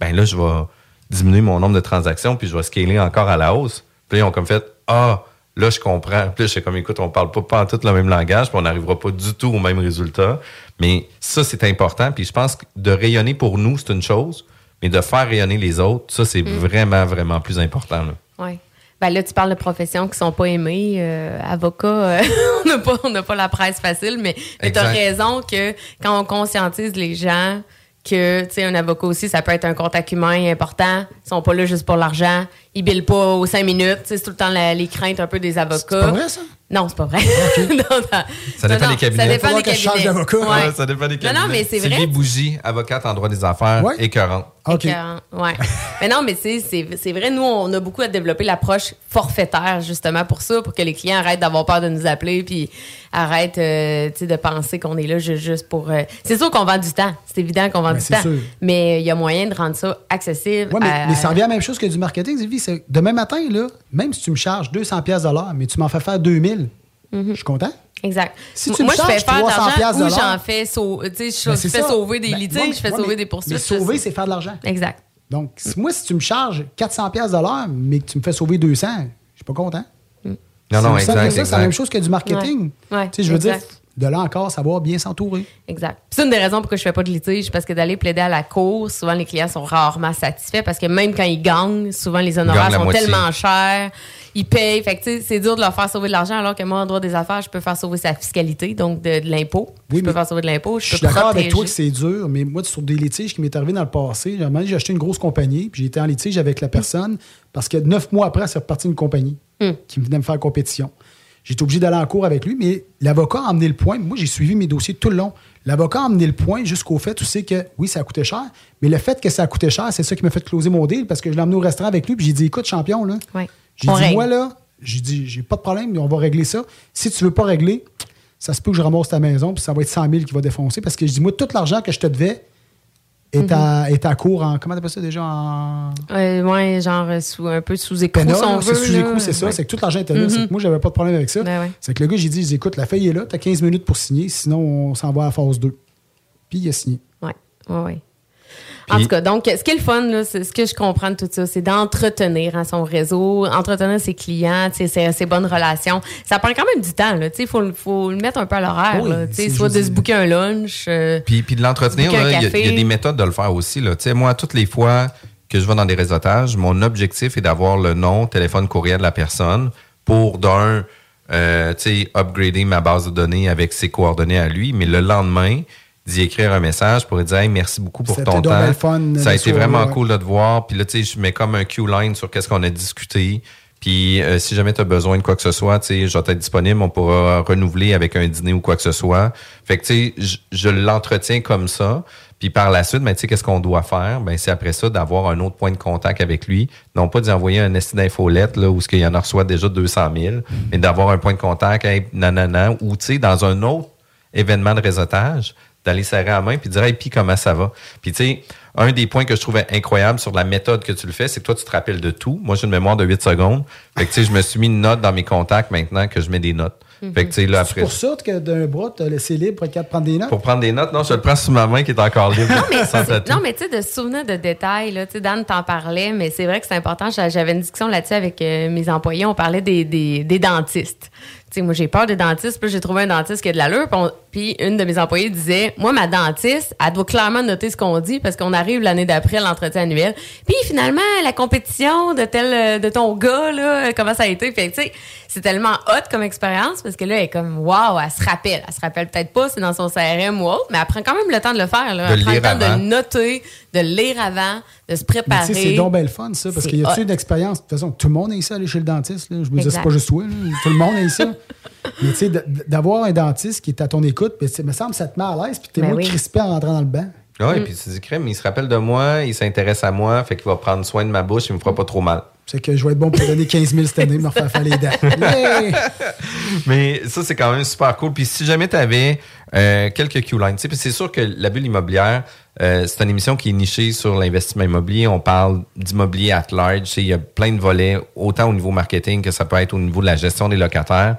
Ben là, je vais diminuer mon nombre de transactions, puis je vais scaler encore à la hausse. Puis là, ils ont comme fait, ah, là, je comprends. Puis là, je suis comme, écoute, on parle pas, pas en tout le même langage, puis on n'arrivera pas du tout au même résultat. Mais ça, c'est important. Puis je pense que de rayonner pour nous, c'est une chose, mais de faire rayonner les autres, ça, c'est Mm. vraiment, vraiment plus important. Oui. Ben là, tu parles de professions qui sont pas aimées. Euh, avocat, euh, on n'a pas, pas la presse facile, mais, tu as raison que quand on conscientise les gens que, tu sais, un avocat aussi, ça peut être un contact humain important. Ils sont pas là juste pour l'argent. Ils billent pas aux cinq minutes. C'est tout le temps la- les craintes un peu des avocats. C'est pas vrai, ça? Non, c'est pas vrai. Non, non. Ça dépend Non, des cabinets. Ça dépend des que je change cabinets. d'avocat. Ouais. Ouais, ça dépend des cabinets. non, mais c'est Sylvie vrai. Bougie, avocate en droit des affaires, Ouais. écœurante. OK. Écœurant, ouais. mais non, mais c'est c'est vrai, nous, on a beaucoup à développer l'approche forfaitaire, justement, pour ça, pour que les clients arrêtent d'avoir peur de nous appeler, puis arrêtent, euh, de penser qu'on est là ju- juste pour... euh, C'est sûr qu'on vend du temps. C'est évident qu'on vend Ben, du temps. sûr. Mais il y a moyen de rendre ça accessible. Ouais, mais, à- mais ça revient à la même chose que du marketing, C'est Demain matin, là, même si tu me charges 200 pièces de l'heure, mais tu m'en fais faire 2000, je suis content. Exact. Si tu Moi, me je fais charges faire de 300 l'argent piastres ou de l'heure- j'en fais, sau- je, Ben, je c'est fais ça. sauver des Ben, litiges, je fais ouais, sauver mais- des poursuites. Mais sauver, c'est faire de l'argent. Exact. Donc, si- moi, si tu me charges 400 pièces de l'heure, mais que tu me fais sauver 200, je suis pas content. Non, C'est non, que exact, C'est la même chose que du marketing. Ouais. Ouais, Tu sais, je veux exact. dire, de là encore, savoir bien s'entourer. Exact. C'est une des raisons pourquoi je fais pas de litige, parce que d'aller plaider à la cour, souvent les clients sont rarement satisfaits parce que même quand ils gagnent, souvent les honoraires sont moitié. tellement chers, ils payent. Fait que c'est dur de leur faire sauver de l'argent alors que moi, en droit des affaires, je peux faire sauver sa fiscalité, donc de, de l'impôt. je peux mais faire sauver de l'impôt. Je, suis d'accord avec toi que c'est dur, mais moi, sur des litiges qui m'est arrivé dans le passé, j'ai un moment donné, j'ai acheté une grosse compagnie, puis j'ai été en litige avec la personne parce que neuf mois après, c'est reparti une compagnie Hmm. qui venait me faire compétition. J'étais obligé d'aller en cours avec lui, mais l'avocat a amené le point. Moi, j'ai suivi mes dossiers tout le long. L'avocat a amené le point jusqu'au fait, tu sais que oui, ça a coûté cher, mais le fait que ça a coûté cher, c'est ça qui m'a fait closer mon deal parce que je l'ai emmené au restaurant avec lui, puis j'ai dit, écoute, champion, là, j'ai dit, règle. moi, là, j'ai dit, j'ai pas de problème, on va régler ça. Si tu veux pas régler, ça se peut que je ramasse ta maison, puis ça va être 100 000 qui va défoncer. Parce que je dis, moi, tout l'argent que je te devais est, à, est à court en. Comment t'appelles ça déjà En. Euh, ouais, genre euh, sous, un peu sous si là, c'est sous c'est ça. Ouais. C'est que tout l'argent était là. Mhm. C'est que moi, j'avais pas de problème avec ça. Ouais. C'est que le gars, j'ai dit, écoute, la feuille est là, t'as 15 minutes pour signer, sinon on s'en va à la phase 2. Puis il a signé. Ouais, ouais, ouais. En tout cas, donc, ce qui est le fun, là, c'est ce que je comprends de tout ça, c'est d'entretenir hein, son réseau, entretenir ses clients, ses, ses bonnes relations. Ça prend quand même du temps, là. Tu sais, il faut, le- faut le mettre un peu à l'horaire, Oui, là. Tu sais, c'est soit de se booker un lunch. euh, Puis, puis de l'entretenir, il y, a- y des méthodes de le faire aussi. Là. Moi, toutes les fois que je vais dans des réseautages, mon objectif est d'avoir le nom, téléphone, courriel de la personne pour d'un, euh, tu sais, upgrader ma base de données avec ses coordonnées à lui, mais le lendemain, d'y écrire un message pour dire Hey, merci beaucoup pour ton temps. fun, ça a été vraiment ouais. cool de te voir. Puis là, tu sais, je mets comme un Q-line sur qu'est-ce qu'on a discuté. Puis euh, si jamais tu as besoin de quoi que ce soit, tu sais, je vais être disponible, on pourra renouveler avec un dîner ou quoi que ce soit. Fait que tu sais, je, je l'entretiens comme ça. Puis par la suite, ben, tu sais, qu'est-ce qu'on doit faire? Ben, c'est après ça d'avoir un autre point de contact avec lui. Non pas d'y envoyer un esti d'infolette, là, où ce qu'il y en a reçoit déjà 200 000, mais d'avoir un point de contact, hey, nanana, ou tu sais, dans un autre événement de réseautage, d'aller serrer la main puis dire hey puis comment ça va? Puis tu sais un des points que je trouvais incroyable sur la méthode que tu le fais c'est que toi tu te rappelles de tout moi j'ai une mémoire de 8 secondes fait que tu sais je me suis mis une note dans mes contacts maintenant que je mets des notes fait que tu sais là C'est après pour ça que d'un bras, tu as laissé libre pour de prendre des notes? pour prendre des notes non je le prends sous ma main qui est encore libre Non, mais, non, tu sais, de se souvenir de détails, là, tu sais, Dan t'en parlait, mais c'est vrai que c'est important. J'a- J'avais une discussion là-dessus avec euh, mes employés. On parlait des, des, des dentistes. Sais, moi, j'ai peur des dentistes. Puis j'ai trouvé un dentiste qui a de l'allure. Puis on- Puis une de mes employés disait, moi, ma dentiste, elle doit clairement noter ce qu'on dit parce qu'on arrive l'année d'après à l'entretien annuel. Puis finalement, la compétition de tel, euh, de ton gars, là, comment ça a été? Que, tu sais, c'est tellement hot comme expérience parce que là, elle est comme, waouh, elle se rappelle. Elle se rappelle peut-être pas, c'est dans son CRM ou autre, mais elle prend quand même le temps de le faire, là. De Elle prend le temps avant. de noter, de lire avant, de se préparer. c'est donc bien le fun, ça, parce qu'il y a-tu hot. une expérience? De toute façon, tout le monde est ici à aller chez le dentiste. Là. Je me disais, c'est pas juste toi. là. Tout le monde est ici. Mais tu sais, d'avoir un dentiste qui est à ton écoute, ben, c'est- me semble que ça te met à l'aise, puis t'es Ben moins oui. crispé en rentrant dans le banc. Ouais, Mm. et puis tu dis crème il se rappelle de moi il s'intéresse à moi fait qu'il va prendre soin de ma bouche il me fera pas trop mal C'est que je vais être bon pour donner 15 000 cette année, me refaire faire les dents. Yeah! Mais ça, c'est quand même super cool. Puis si jamais tu avais quelques Q-lines, tu sais, puis c'est sûr que la bulle immobilière, euh, c'est une émission qui est nichée sur l'investissement immobilier. On parle d'immobilier at large. Il y a plein de volets, autant au niveau marketing que ça peut être au niveau de la gestion des locataires.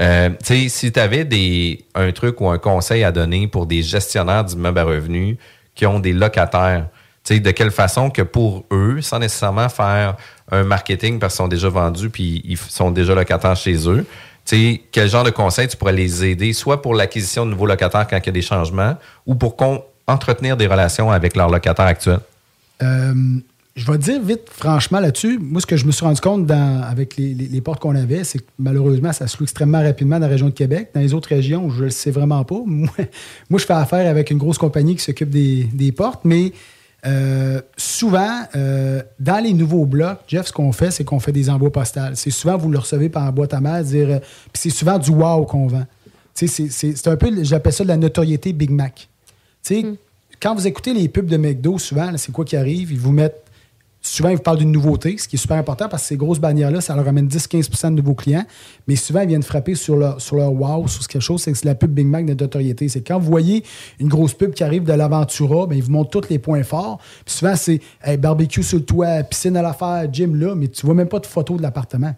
Euh, si tu avais des, un truc ou un conseil à donner pour des gestionnaires d'immeubles à revenus qui ont des locataires, de quelle façon que pour eux, sans nécessairement faire un marketing parce qu'ils sont déjà vendus puis ils sont déjà locataires chez eux, quel genre de conseils tu pourrais les aider, soit pour l'acquisition de nouveaux locataires quand il y a des changements, ou pour con- entretenir des relations avec leurs locataires actuels? Euh, je vais te dire vite, franchement, là-dessus, moi, ce que je me suis rendu compte dans- avec les, les- portes qu'on avait, c'est que malheureusement, ça se loue extrêmement rapidement dans la région de Québec. Dans les autres régions, je ne le sais vraiment pas. Moi, moi, je fais affaire avec une grosse compagnie qui s'occupe des, des portes, mais euh, souvent, euh, dans les nouveaux blocs, Jeff, ce qu'on fait, c'est qu'on fait des envois postales. C'est souvent, vous le recevez par boîte à mail, dire, puis c'est souvent du wow qu'on vend. C'est un peu, j'appelle ça de la notoriété Big Mac. Tu sais, quand vous écoutez les pubs de McDo, souvent, c'est quoi qui arrive? Ils vous mettent. Souvent, ils vous parlent d'une nouveauté, ce qui est super important parce que ces grosses bannières-là, ça leur amène 10-15% de nouveaux clients. Mais souvent, ils viennent frapper sur leur, sur leur wow, sur quelque chose. C'est que c'est la pub Big Mac de notoriété. C'est quand vous voyez une grosse pub qui arrive de l'Aventura, ben, ils vous montrent tous les points forts. Puis souvent, c'est hey, barbecue sur le toit, piscine à l'affaire, gym là, mais tu vois même pas de photo de l'appartement.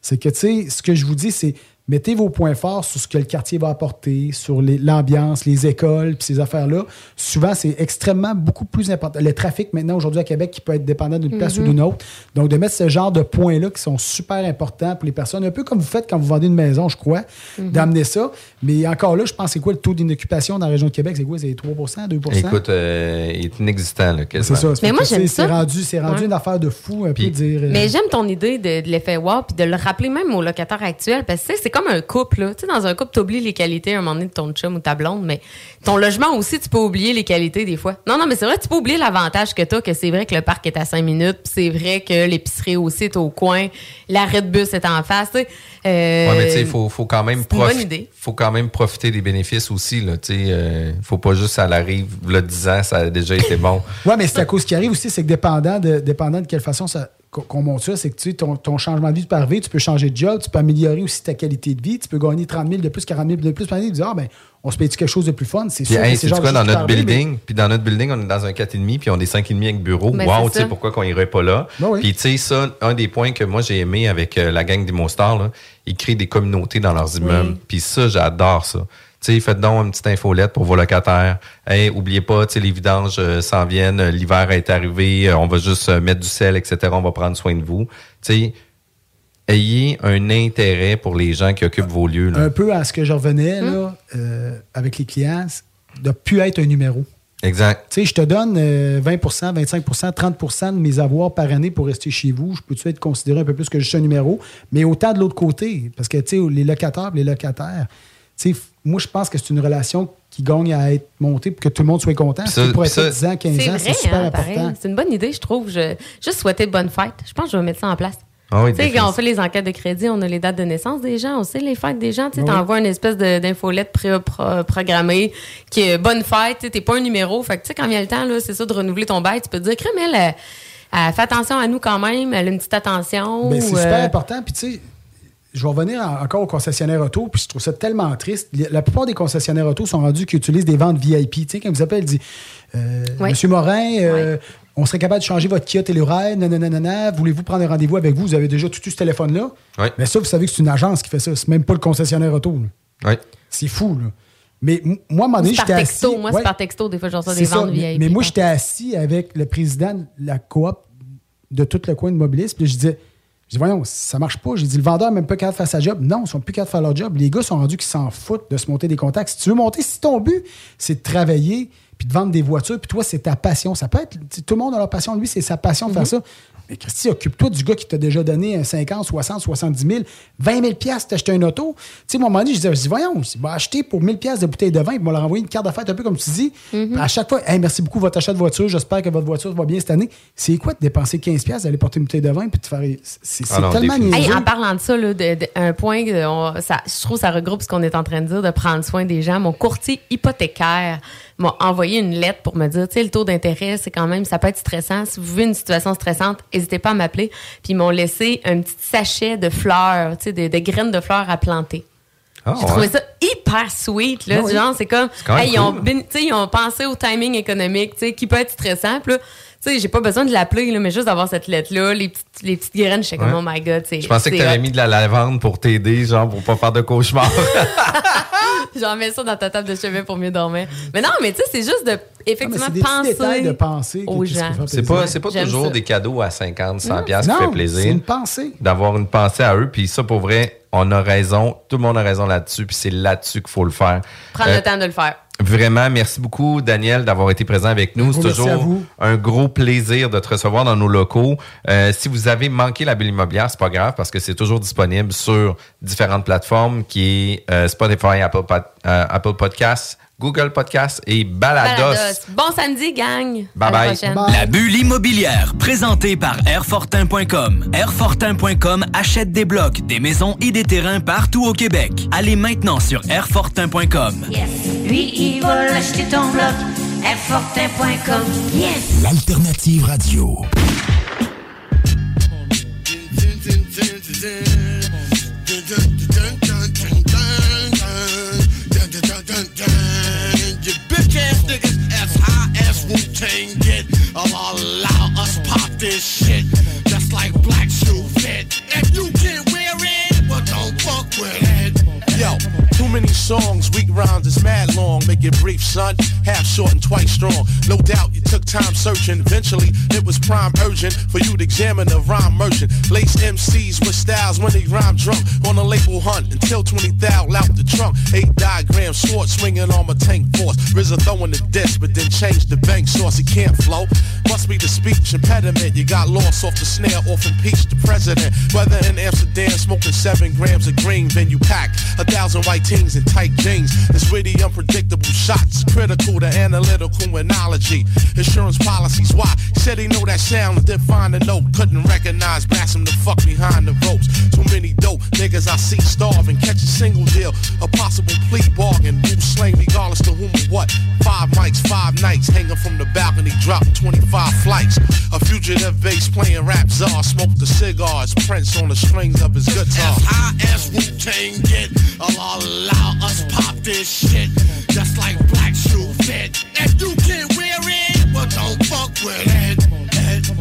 C'est que, tu sais, ce que je vous dis, c'est mettez vos points forts sur ce que le quartier va apporter, sur l'ambiance, les écoles, puis ces affaires-là. Souvent, c'est extrêmement beaucoup plus important. Le trafic, maintenant, aujourd'hui à Québec, qui peut être dépendant d'une place Mhm. ou d'une autre. Donc, de mettre ce genre de points-là qui sont super importants pour les personnes, un peu comme vous faites quand vous vendez une maison, je crois, Mhm. d'amener ça. Mais encore là, je pense, c'est quoi le taux d'inoccupation dans la région de Québec? C'est quoi? C'est 3% 2 Écoute, euh, il est inexistant, là, c'est ça. Mais moi, j'aime C'est ça. rendu, c'est rendu Ouais. une affaire de fou, un Puis- peu dire. euh, Mais j'aime ton idée de, de l'effet wow puis de le rappeler même aux locataires actuels parce que tu sais, c'est comme un couple. Là. Tu sais, dans un couple, tu oublies les qualités à un moment donné de ton chum ou ta blonde, mais ton logement aussi, tu peux oublier les qualités des fois. Non, non, mais c'est vrai, tu peux oublier l'avantage que tu as, que c'est vrai que le parc est à 5 minutes, puis c'est vrai que l'épicerie aussi est au coin, l'arrêt de bus est en face. tu sais. Euh, Ouais, mais tu sais, il faut, faut quand même c'est une bonne profi- idée. faut quand même profiter des bénéfices aussi. Là, tu sais, euh, faut pas juste ça l'arrive, là, 10 ans, ça a déjà été bon. Oui, mais c'est à cause qui arrive aussi, c'est que dépendant de, dépendant de quelle façon ça, qu'on monte ça, c'est que tu sais, ton, ton changement de vie peut arriver, tu peux changer de job, tu peux améliorer aussi ta qualité de vie, tu peux gagner 30 000 de plus, 40 000 de plus par année, tu dis, ah, ben, on se paye quelque chose de plus fun, c'est sûr. hey, c'est quoi, dans notre building, puis dans notre building, on est dans un 4,5, puis on est 5,5 avec bureau. Ben, wow, tu sais, pourquoi qu'on irait pas là? Ben oui. Puis, tu sais, ça, un des points que moi, j'ai aimé avec euh, la gang des Monstar, là, ils créent des communautés dans leurs immeubles. Puis ça, j'adore ça. Sais, faites donc une petite infolette pour vos locataires. Hey, oubliez pas, tu sais, les vidanges euh, s'en viennent, l'hiver est arrivé, euh, on va juste euh, mettre du sel, etc. On va prendre soin de vous. Tu sais, ayez un intérêt pour les gens qui occupent vos lieux. Là. Un peu à ce que je revenais là, euh, avec les clients, de plus être un numéro. Exact. Tu sais, je te donne euh, 20% 25% 30% de mes avoirs par année pour rester chez vous. Je peux-tu être considéré un peu plus que juste un numéro? Mais autant de l'autre côté, parce que, tu sais, les locataires, les locataires, moi, je pense que c'est une relation qui gagne à être montée pour que tout le monde soit content. Ça- pour être ça- 10 ans, 15 C'est ans, c'est super hein, important. C'est une bonne idée, je trouve. Je, juste souhaiter bonne fête. Je pense que je vais mettre ça en place. Ah oui, tu sais, définitivement. quand on fait les enquêtes de crédit, on a les dates de naissance des gens, on sait les fêtes des gens. Tu sais, Oui. t'envoies une espèce de- d'infolette pré- pro- programmée qui est bonne fête. Tu t'es pas un numéro. Fait que, tu sais, quand vient le temps, là, c'est ça, de renouveler ton bail, tu peux te dire, crème, elle, elle, elle fait attention à nous quand même, elle a une petite attention. Ben, c'est super euh, important. Puis, tu sais, je vais revenir en- encore aux concessionnaires auto, puis je trouve ça tellement triste. La plupart des concessionnaires auto sont rendus qui utilisent des ventes VIP. Tu sais, quand ils vous appellent, ils disent euh, Oui. Monsieur Morin, euh, on serait capable de changer votre Kia Telluride, nanana, voulez-vous prendre un rendez-vous avec vous? Vous avez déjà tout eu ce téléphone-là. Oui. Mais ça, vous savez que c'est une agence qui fait ça. C'est même pas le concessionnaire auto. là. Oui. C'est fou, là. Mais moi, à un moment donné, c'est par j'étais texto. assis- Moi, ouais. c'est par texto. Des fois, je reçois C'est des ça, ventes mais, VIP. mais moi, j'étais assis avec le président de la coop de tout le coin de Mobilis. Puis je disais, je dis, voyons, ça marche pas. J'ai dit, le vendeur même pas capable de faire sa job. Non, ils sont plus capables de faire leur job. Les gars sont rendus qu'ils s'en foutent de se monter des contacts. Si tu veux monter, si ton but, c'est de travailler puis de vendre des voitures, puis toi, c'est ta passion. Ça peut être, tout le monde a leur passion. Lui, c'est sa passion de faire ça. Mais Christy, occupe-toi du gars qui t'a déjà donné un 50, 60, 70 000, 20 000 piastres, t'acheter un auto. Tu sais, à un moment donné, je disais, je dis, voyons, je va acheter pour 1000 piastres de bouteille de vin, puis on leur envoyer une carte d'affaires, un peu comme tu dis. Puis À chaque fois, Hey, merci beaucoup votre achat de voiture, j'espère que votre voiture va bien cette année. C'est quoi de dépenser 15 piastres, d'aller porter une bouteille de vin, puis de faire. C'est c'est Ah non, tellement. Hey, en parlant de ça, là, de- de- un point, on- ça, je trouve que ça regroupe ce qu'on est en train de dire, de prendre soin des gens. Mon courtier hypothécaire m'a envoyé une lettre pour me dire, tu sais, le taux d'intérêt, c'est quand même, ça peut être stressant. Si vous vivez une situation stressante, n'hésitez pas à m'appeler. Puis ils m'ont laissé un petit sachet de fleurs, tu sais, de, de graines de fleurs à planter. Ah, J'ai ouais. trouvé ça hyper sweet. Là, Ah oui. genre, c'est comme, hey, ils, ont, cool. bin- tu sais, ils ont pensé au timing économique, tu sais, qui peut être stressant. Puis là, tu sais, j'ai pas besoin de l'appeler, là, mais juste d'avoir cette lettre-là, les petites, les petites graines, je suis comme, oh my god, c'est. Je pensais que c'est tu avais hot. mis de la lavande pour t'aider, genre pour pas faire de cauchemars. J'en mets ça dans ta table de chevet pour mieux dormir. Mais non, mais tu sais, c'est juste de, effectivement, des penser, détails de penser aux gens. C'est pas, c'est pas toujours ça. des cadeaux à 50, 100 Non, piastres qui non, fait plaisir. c'est une pensée. D'avoir une pensée à eux. Puis ça, pour vrai, on a raison. Tout le monde a raison là-dessus. Puis c'est là-dessus qu'il faut le faire. Prendre Euh, le temps de le faire. Vraiment, merci beaucoup, Daniel, d'avoir été présent avec nous. C'est toujours un gros plaisir de te recevoir dans nos locaux. Euh, si vous avez manqué la bulle immobilière, c'est pas grave parce que c'est toujours disponible sur différentes plateformes qui est euh, Spotify, Apple, Pod- euh, Apple Podcasts, Google Podcasts et Balados. Balados. Bon samedi, gang. Bye bye. La bulle immobilière, présentée par Airfortin.com. Airfortin.com achète des blocs, des maisons et des terrains partout au Québec. Allez maintenant sur Airfortin.com. Yes. Lui, il va l'acheter ton bloc. Airfortin.com. Yes. L'alternative radio. High as Wu Tang get. Allah allow us pop this shit just like black shoe fit. If you can wear it, well don't fuck with it. Yo, too many songs, weak rhymes, it's mad long. Make it brief, son. Half short and twice strong. No doubt you took time searching. Eventually, it was prime urgent for you to examine the rhyme merchant. Lace MCs with styles when they rhyme drunk on a label hunt until 20 thou out the trunk. Eight diagram, sword swinging on my tank force. RZA throwing the disc, but then changed the bank source. He can't flow. Must be the speech impediment. You got lost off the snare, off impeached the president. Whether in Amsterdam, smoking seven grams of green, then you pack a thousand white teens in tight jeans. It's really unpredictable shots, critical to analytical analogy. Insurance policies, why? Said he know that sound, didn't find a note, couldn't recognize, blast him the fuck behind the ropes. Too many dope niggas I see starving, catch a single deal, a possible plea bargain, who slang regardless to whom or what. Five mics, five nights, hanging from the balcony, dropping 25 flights. A fugitive bass playing rap czar, smoked the cigars, Prince on the strings of his guitar. As high as Wu Tang get, Allah allow us pop this shit just like black shoe fit. If you can wear it, well don't fuck with it.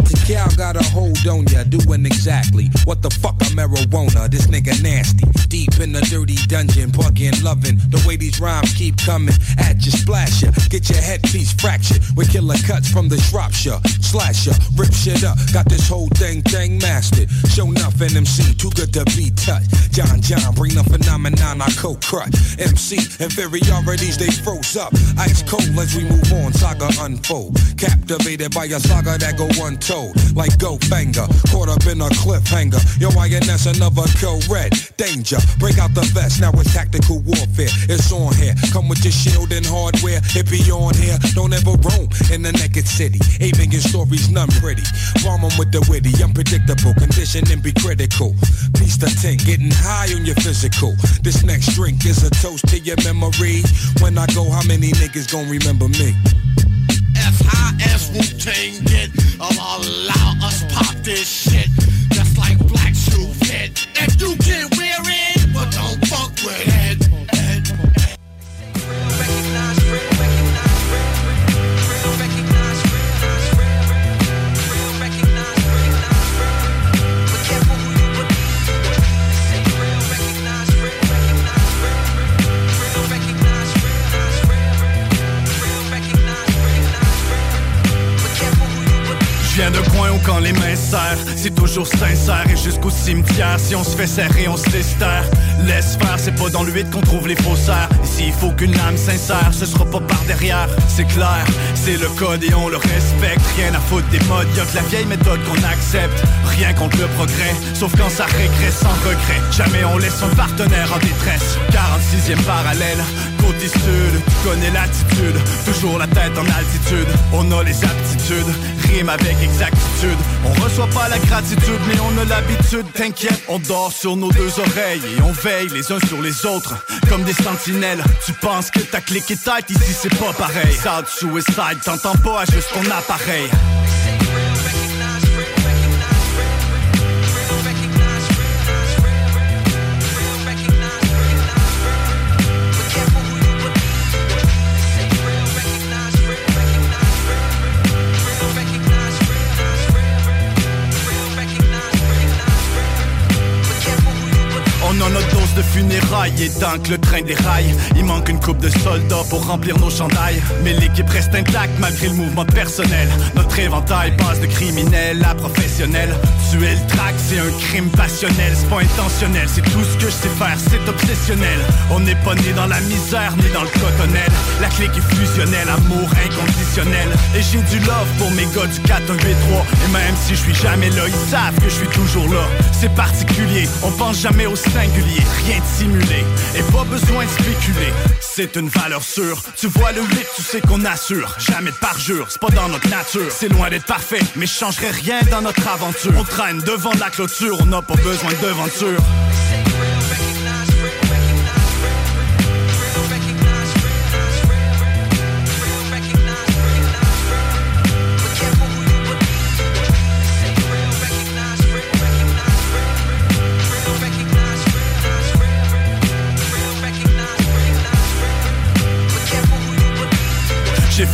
The cow got a hold on ya, doing exactly what the fuck a marijuana. This nigga nasty. Deep in the dirty dungeon, bugging, loving the way these rhymes keep coming at you, ya. Get your headpiece fractured with killer cuts from the Shropshire. Slash ya, rip shit up. Got this whole thing, thing mastered. Show nothing MC, too good to be touched. John John, bring the phenomenon, I co crut. MC, inferiorities, they froze up. Ice cold as we move on, saga unfold. Captivated by a saga that go untold. Like Go Banger, caught up in a cliffhanger. Yo, INS, another co red. Danger, break out the vest, now it's tactical warfare. It's on here. Come with your shield and hardware. It be on here. Don't ever roam in the naked city. Aiming in stories, none pretty. Bomb with the witty, unpredictable. Condition and be critical. Piece the tank, getting high on your physical. This next drink is a toast to your memory. When I go, how many niggas gon' remember me? As high as Wu Tang get, I'll allow us pop this shit. C'est toujours sincère et jusqu'au cimetière. Si on se fait serrer, on se taire. Laisse faire, c'est pas dans le 8 qu'on trouve les faussaires. Ici, il faut qu'une âme sincère, ce sera pas par derrière. C'est clair, c'est le code et on le respecte. Rien à foutre des modes, y'a que la vieille méthode qu'on accepte. Rien contre le progrès, sauf quand ça régresse sans regret. Jamais on laisse un partenaire en détresse. 46e parallèle, connais l'attitude. Toujours la tête en altitude, on a les aptitudes. Rime avec exactitude. On reçoit pas la gratitude, mais on a l'habitude. T'inquiète, on dort sur nos deux oreilles et on veille les uns sur les autres comme des sentinelles. Tu penses que ta clique est tight, ici c'est pas pareil. Sad suicide, t'entends pas, juste ton appareil. Et tant le train déraille Il manque une coupe de soldats pour remplir nos chandails. Mais l'équipe reste intacte malgré le mouvement personnel. Notre éventail passe de criminel à professionnel. Tuer le track c'est un crime passionnel. C'est pas intentionnel, c'est tout ce que je sais faire, c'est obsessionnel. On n'est pas né dans la misère ni dans le cotonnel. La clique est fusionnelle, amour inconditionnel. Et j'ai du love pour mes gars du 4, 1, 8, 3 Et même si je suis jamais là, ils savent que je suis toujours là. C'est particulier, on pense jamais au singulier. Rien de et pas besoin de spéculer. C'est une valeur sûre, tu vois le 8, tu sais qu'on assure. Jamais de parjure, c'est pas dans notre nature. C'est loin d'être parfait, mais je changerai rien dans notre aventure. On traîne devant la clôture, on n'a pas besoin de devanture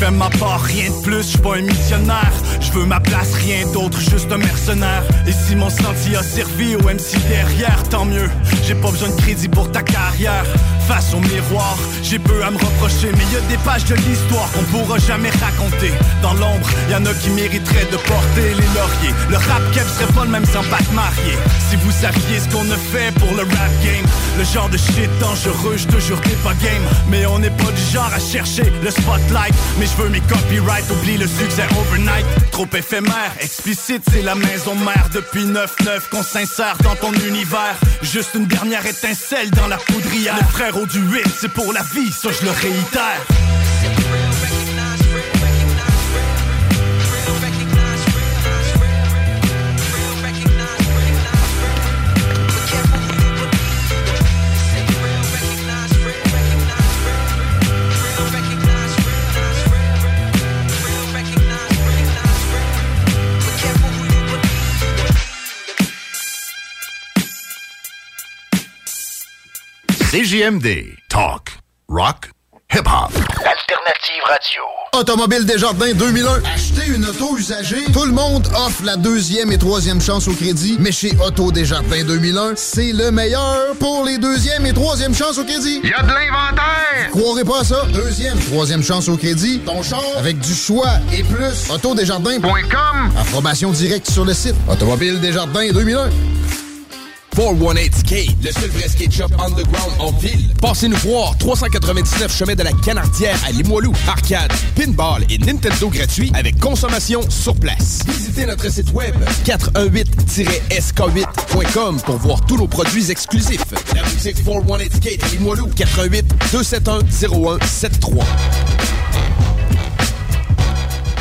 Fait ma part, rien de plus, je pas un missionnaire. Je veux ma place, rien d'autre, juste un mercenaire. Et si mon sentier a servi au MC derrière, tant mieux. J'ai pas besoin de crédit pour ta carrière. Face au miroir, j'ai peu à me reprocher, mais y a des pages de l'histoire qu'on pourra jamais raconter. Dans l'ombre, y en a qui mériteraient de porter les lauriers. Le rap cap serait pas le même sans pas marié. Si vous saviez ce qu'on a fait pour le rap game, le genre de shit dangereux, je te jure t'es pas game. Mais on n'est pas du genre à chercher le spotlight. Je veux mes copyrights, oublie le succès overnight. Trop éphémère, explicite, c'est la maison mère depuis 9-9 qu'on s'insère dans ton univers. Juste une dernière étincelle dans la poudrière. Le frérot du 8, c'est pour la vie, ça je le réitère. CJMD. Talk, rock, hip-hop. Alternative radio. Automobile Desjardins 2001. Acheter une auto usagée. Tout le monde offre la deuxième et troisième chance au crédit. Mais chez Auto Desjardins 2001, c'est le meilleur pour les deuxième et troisième chances au crédit. Y a de l'inventaire! Croirez pas à ça. Deuxième, troisième chance au crédit. Ton char avec du choix et plus. Autodesjardins.com. Approbation directe sur le site. Automobile Desjardins 2001. 418 Skate, le seul vrai skate shop underground en ville. Passez-nous voir, 399 chemin de la Canardière à Limoilou. Arcade, pinball et Nintendo gratuit avec consommation sur place. Visitez notre site web 418-sk8.com pour voir tous nos produits exclusifs. La boutique 418 Skate à Limoilou, 88 271 0173.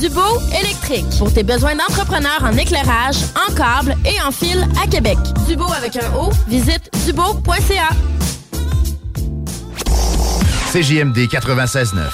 Dubo électrique. Pour tes besoins d'entrepreneurs en éclairage, en câble et en fil à Québec. Dubo avec un O, visite dubo.ca. CJMD 96.9.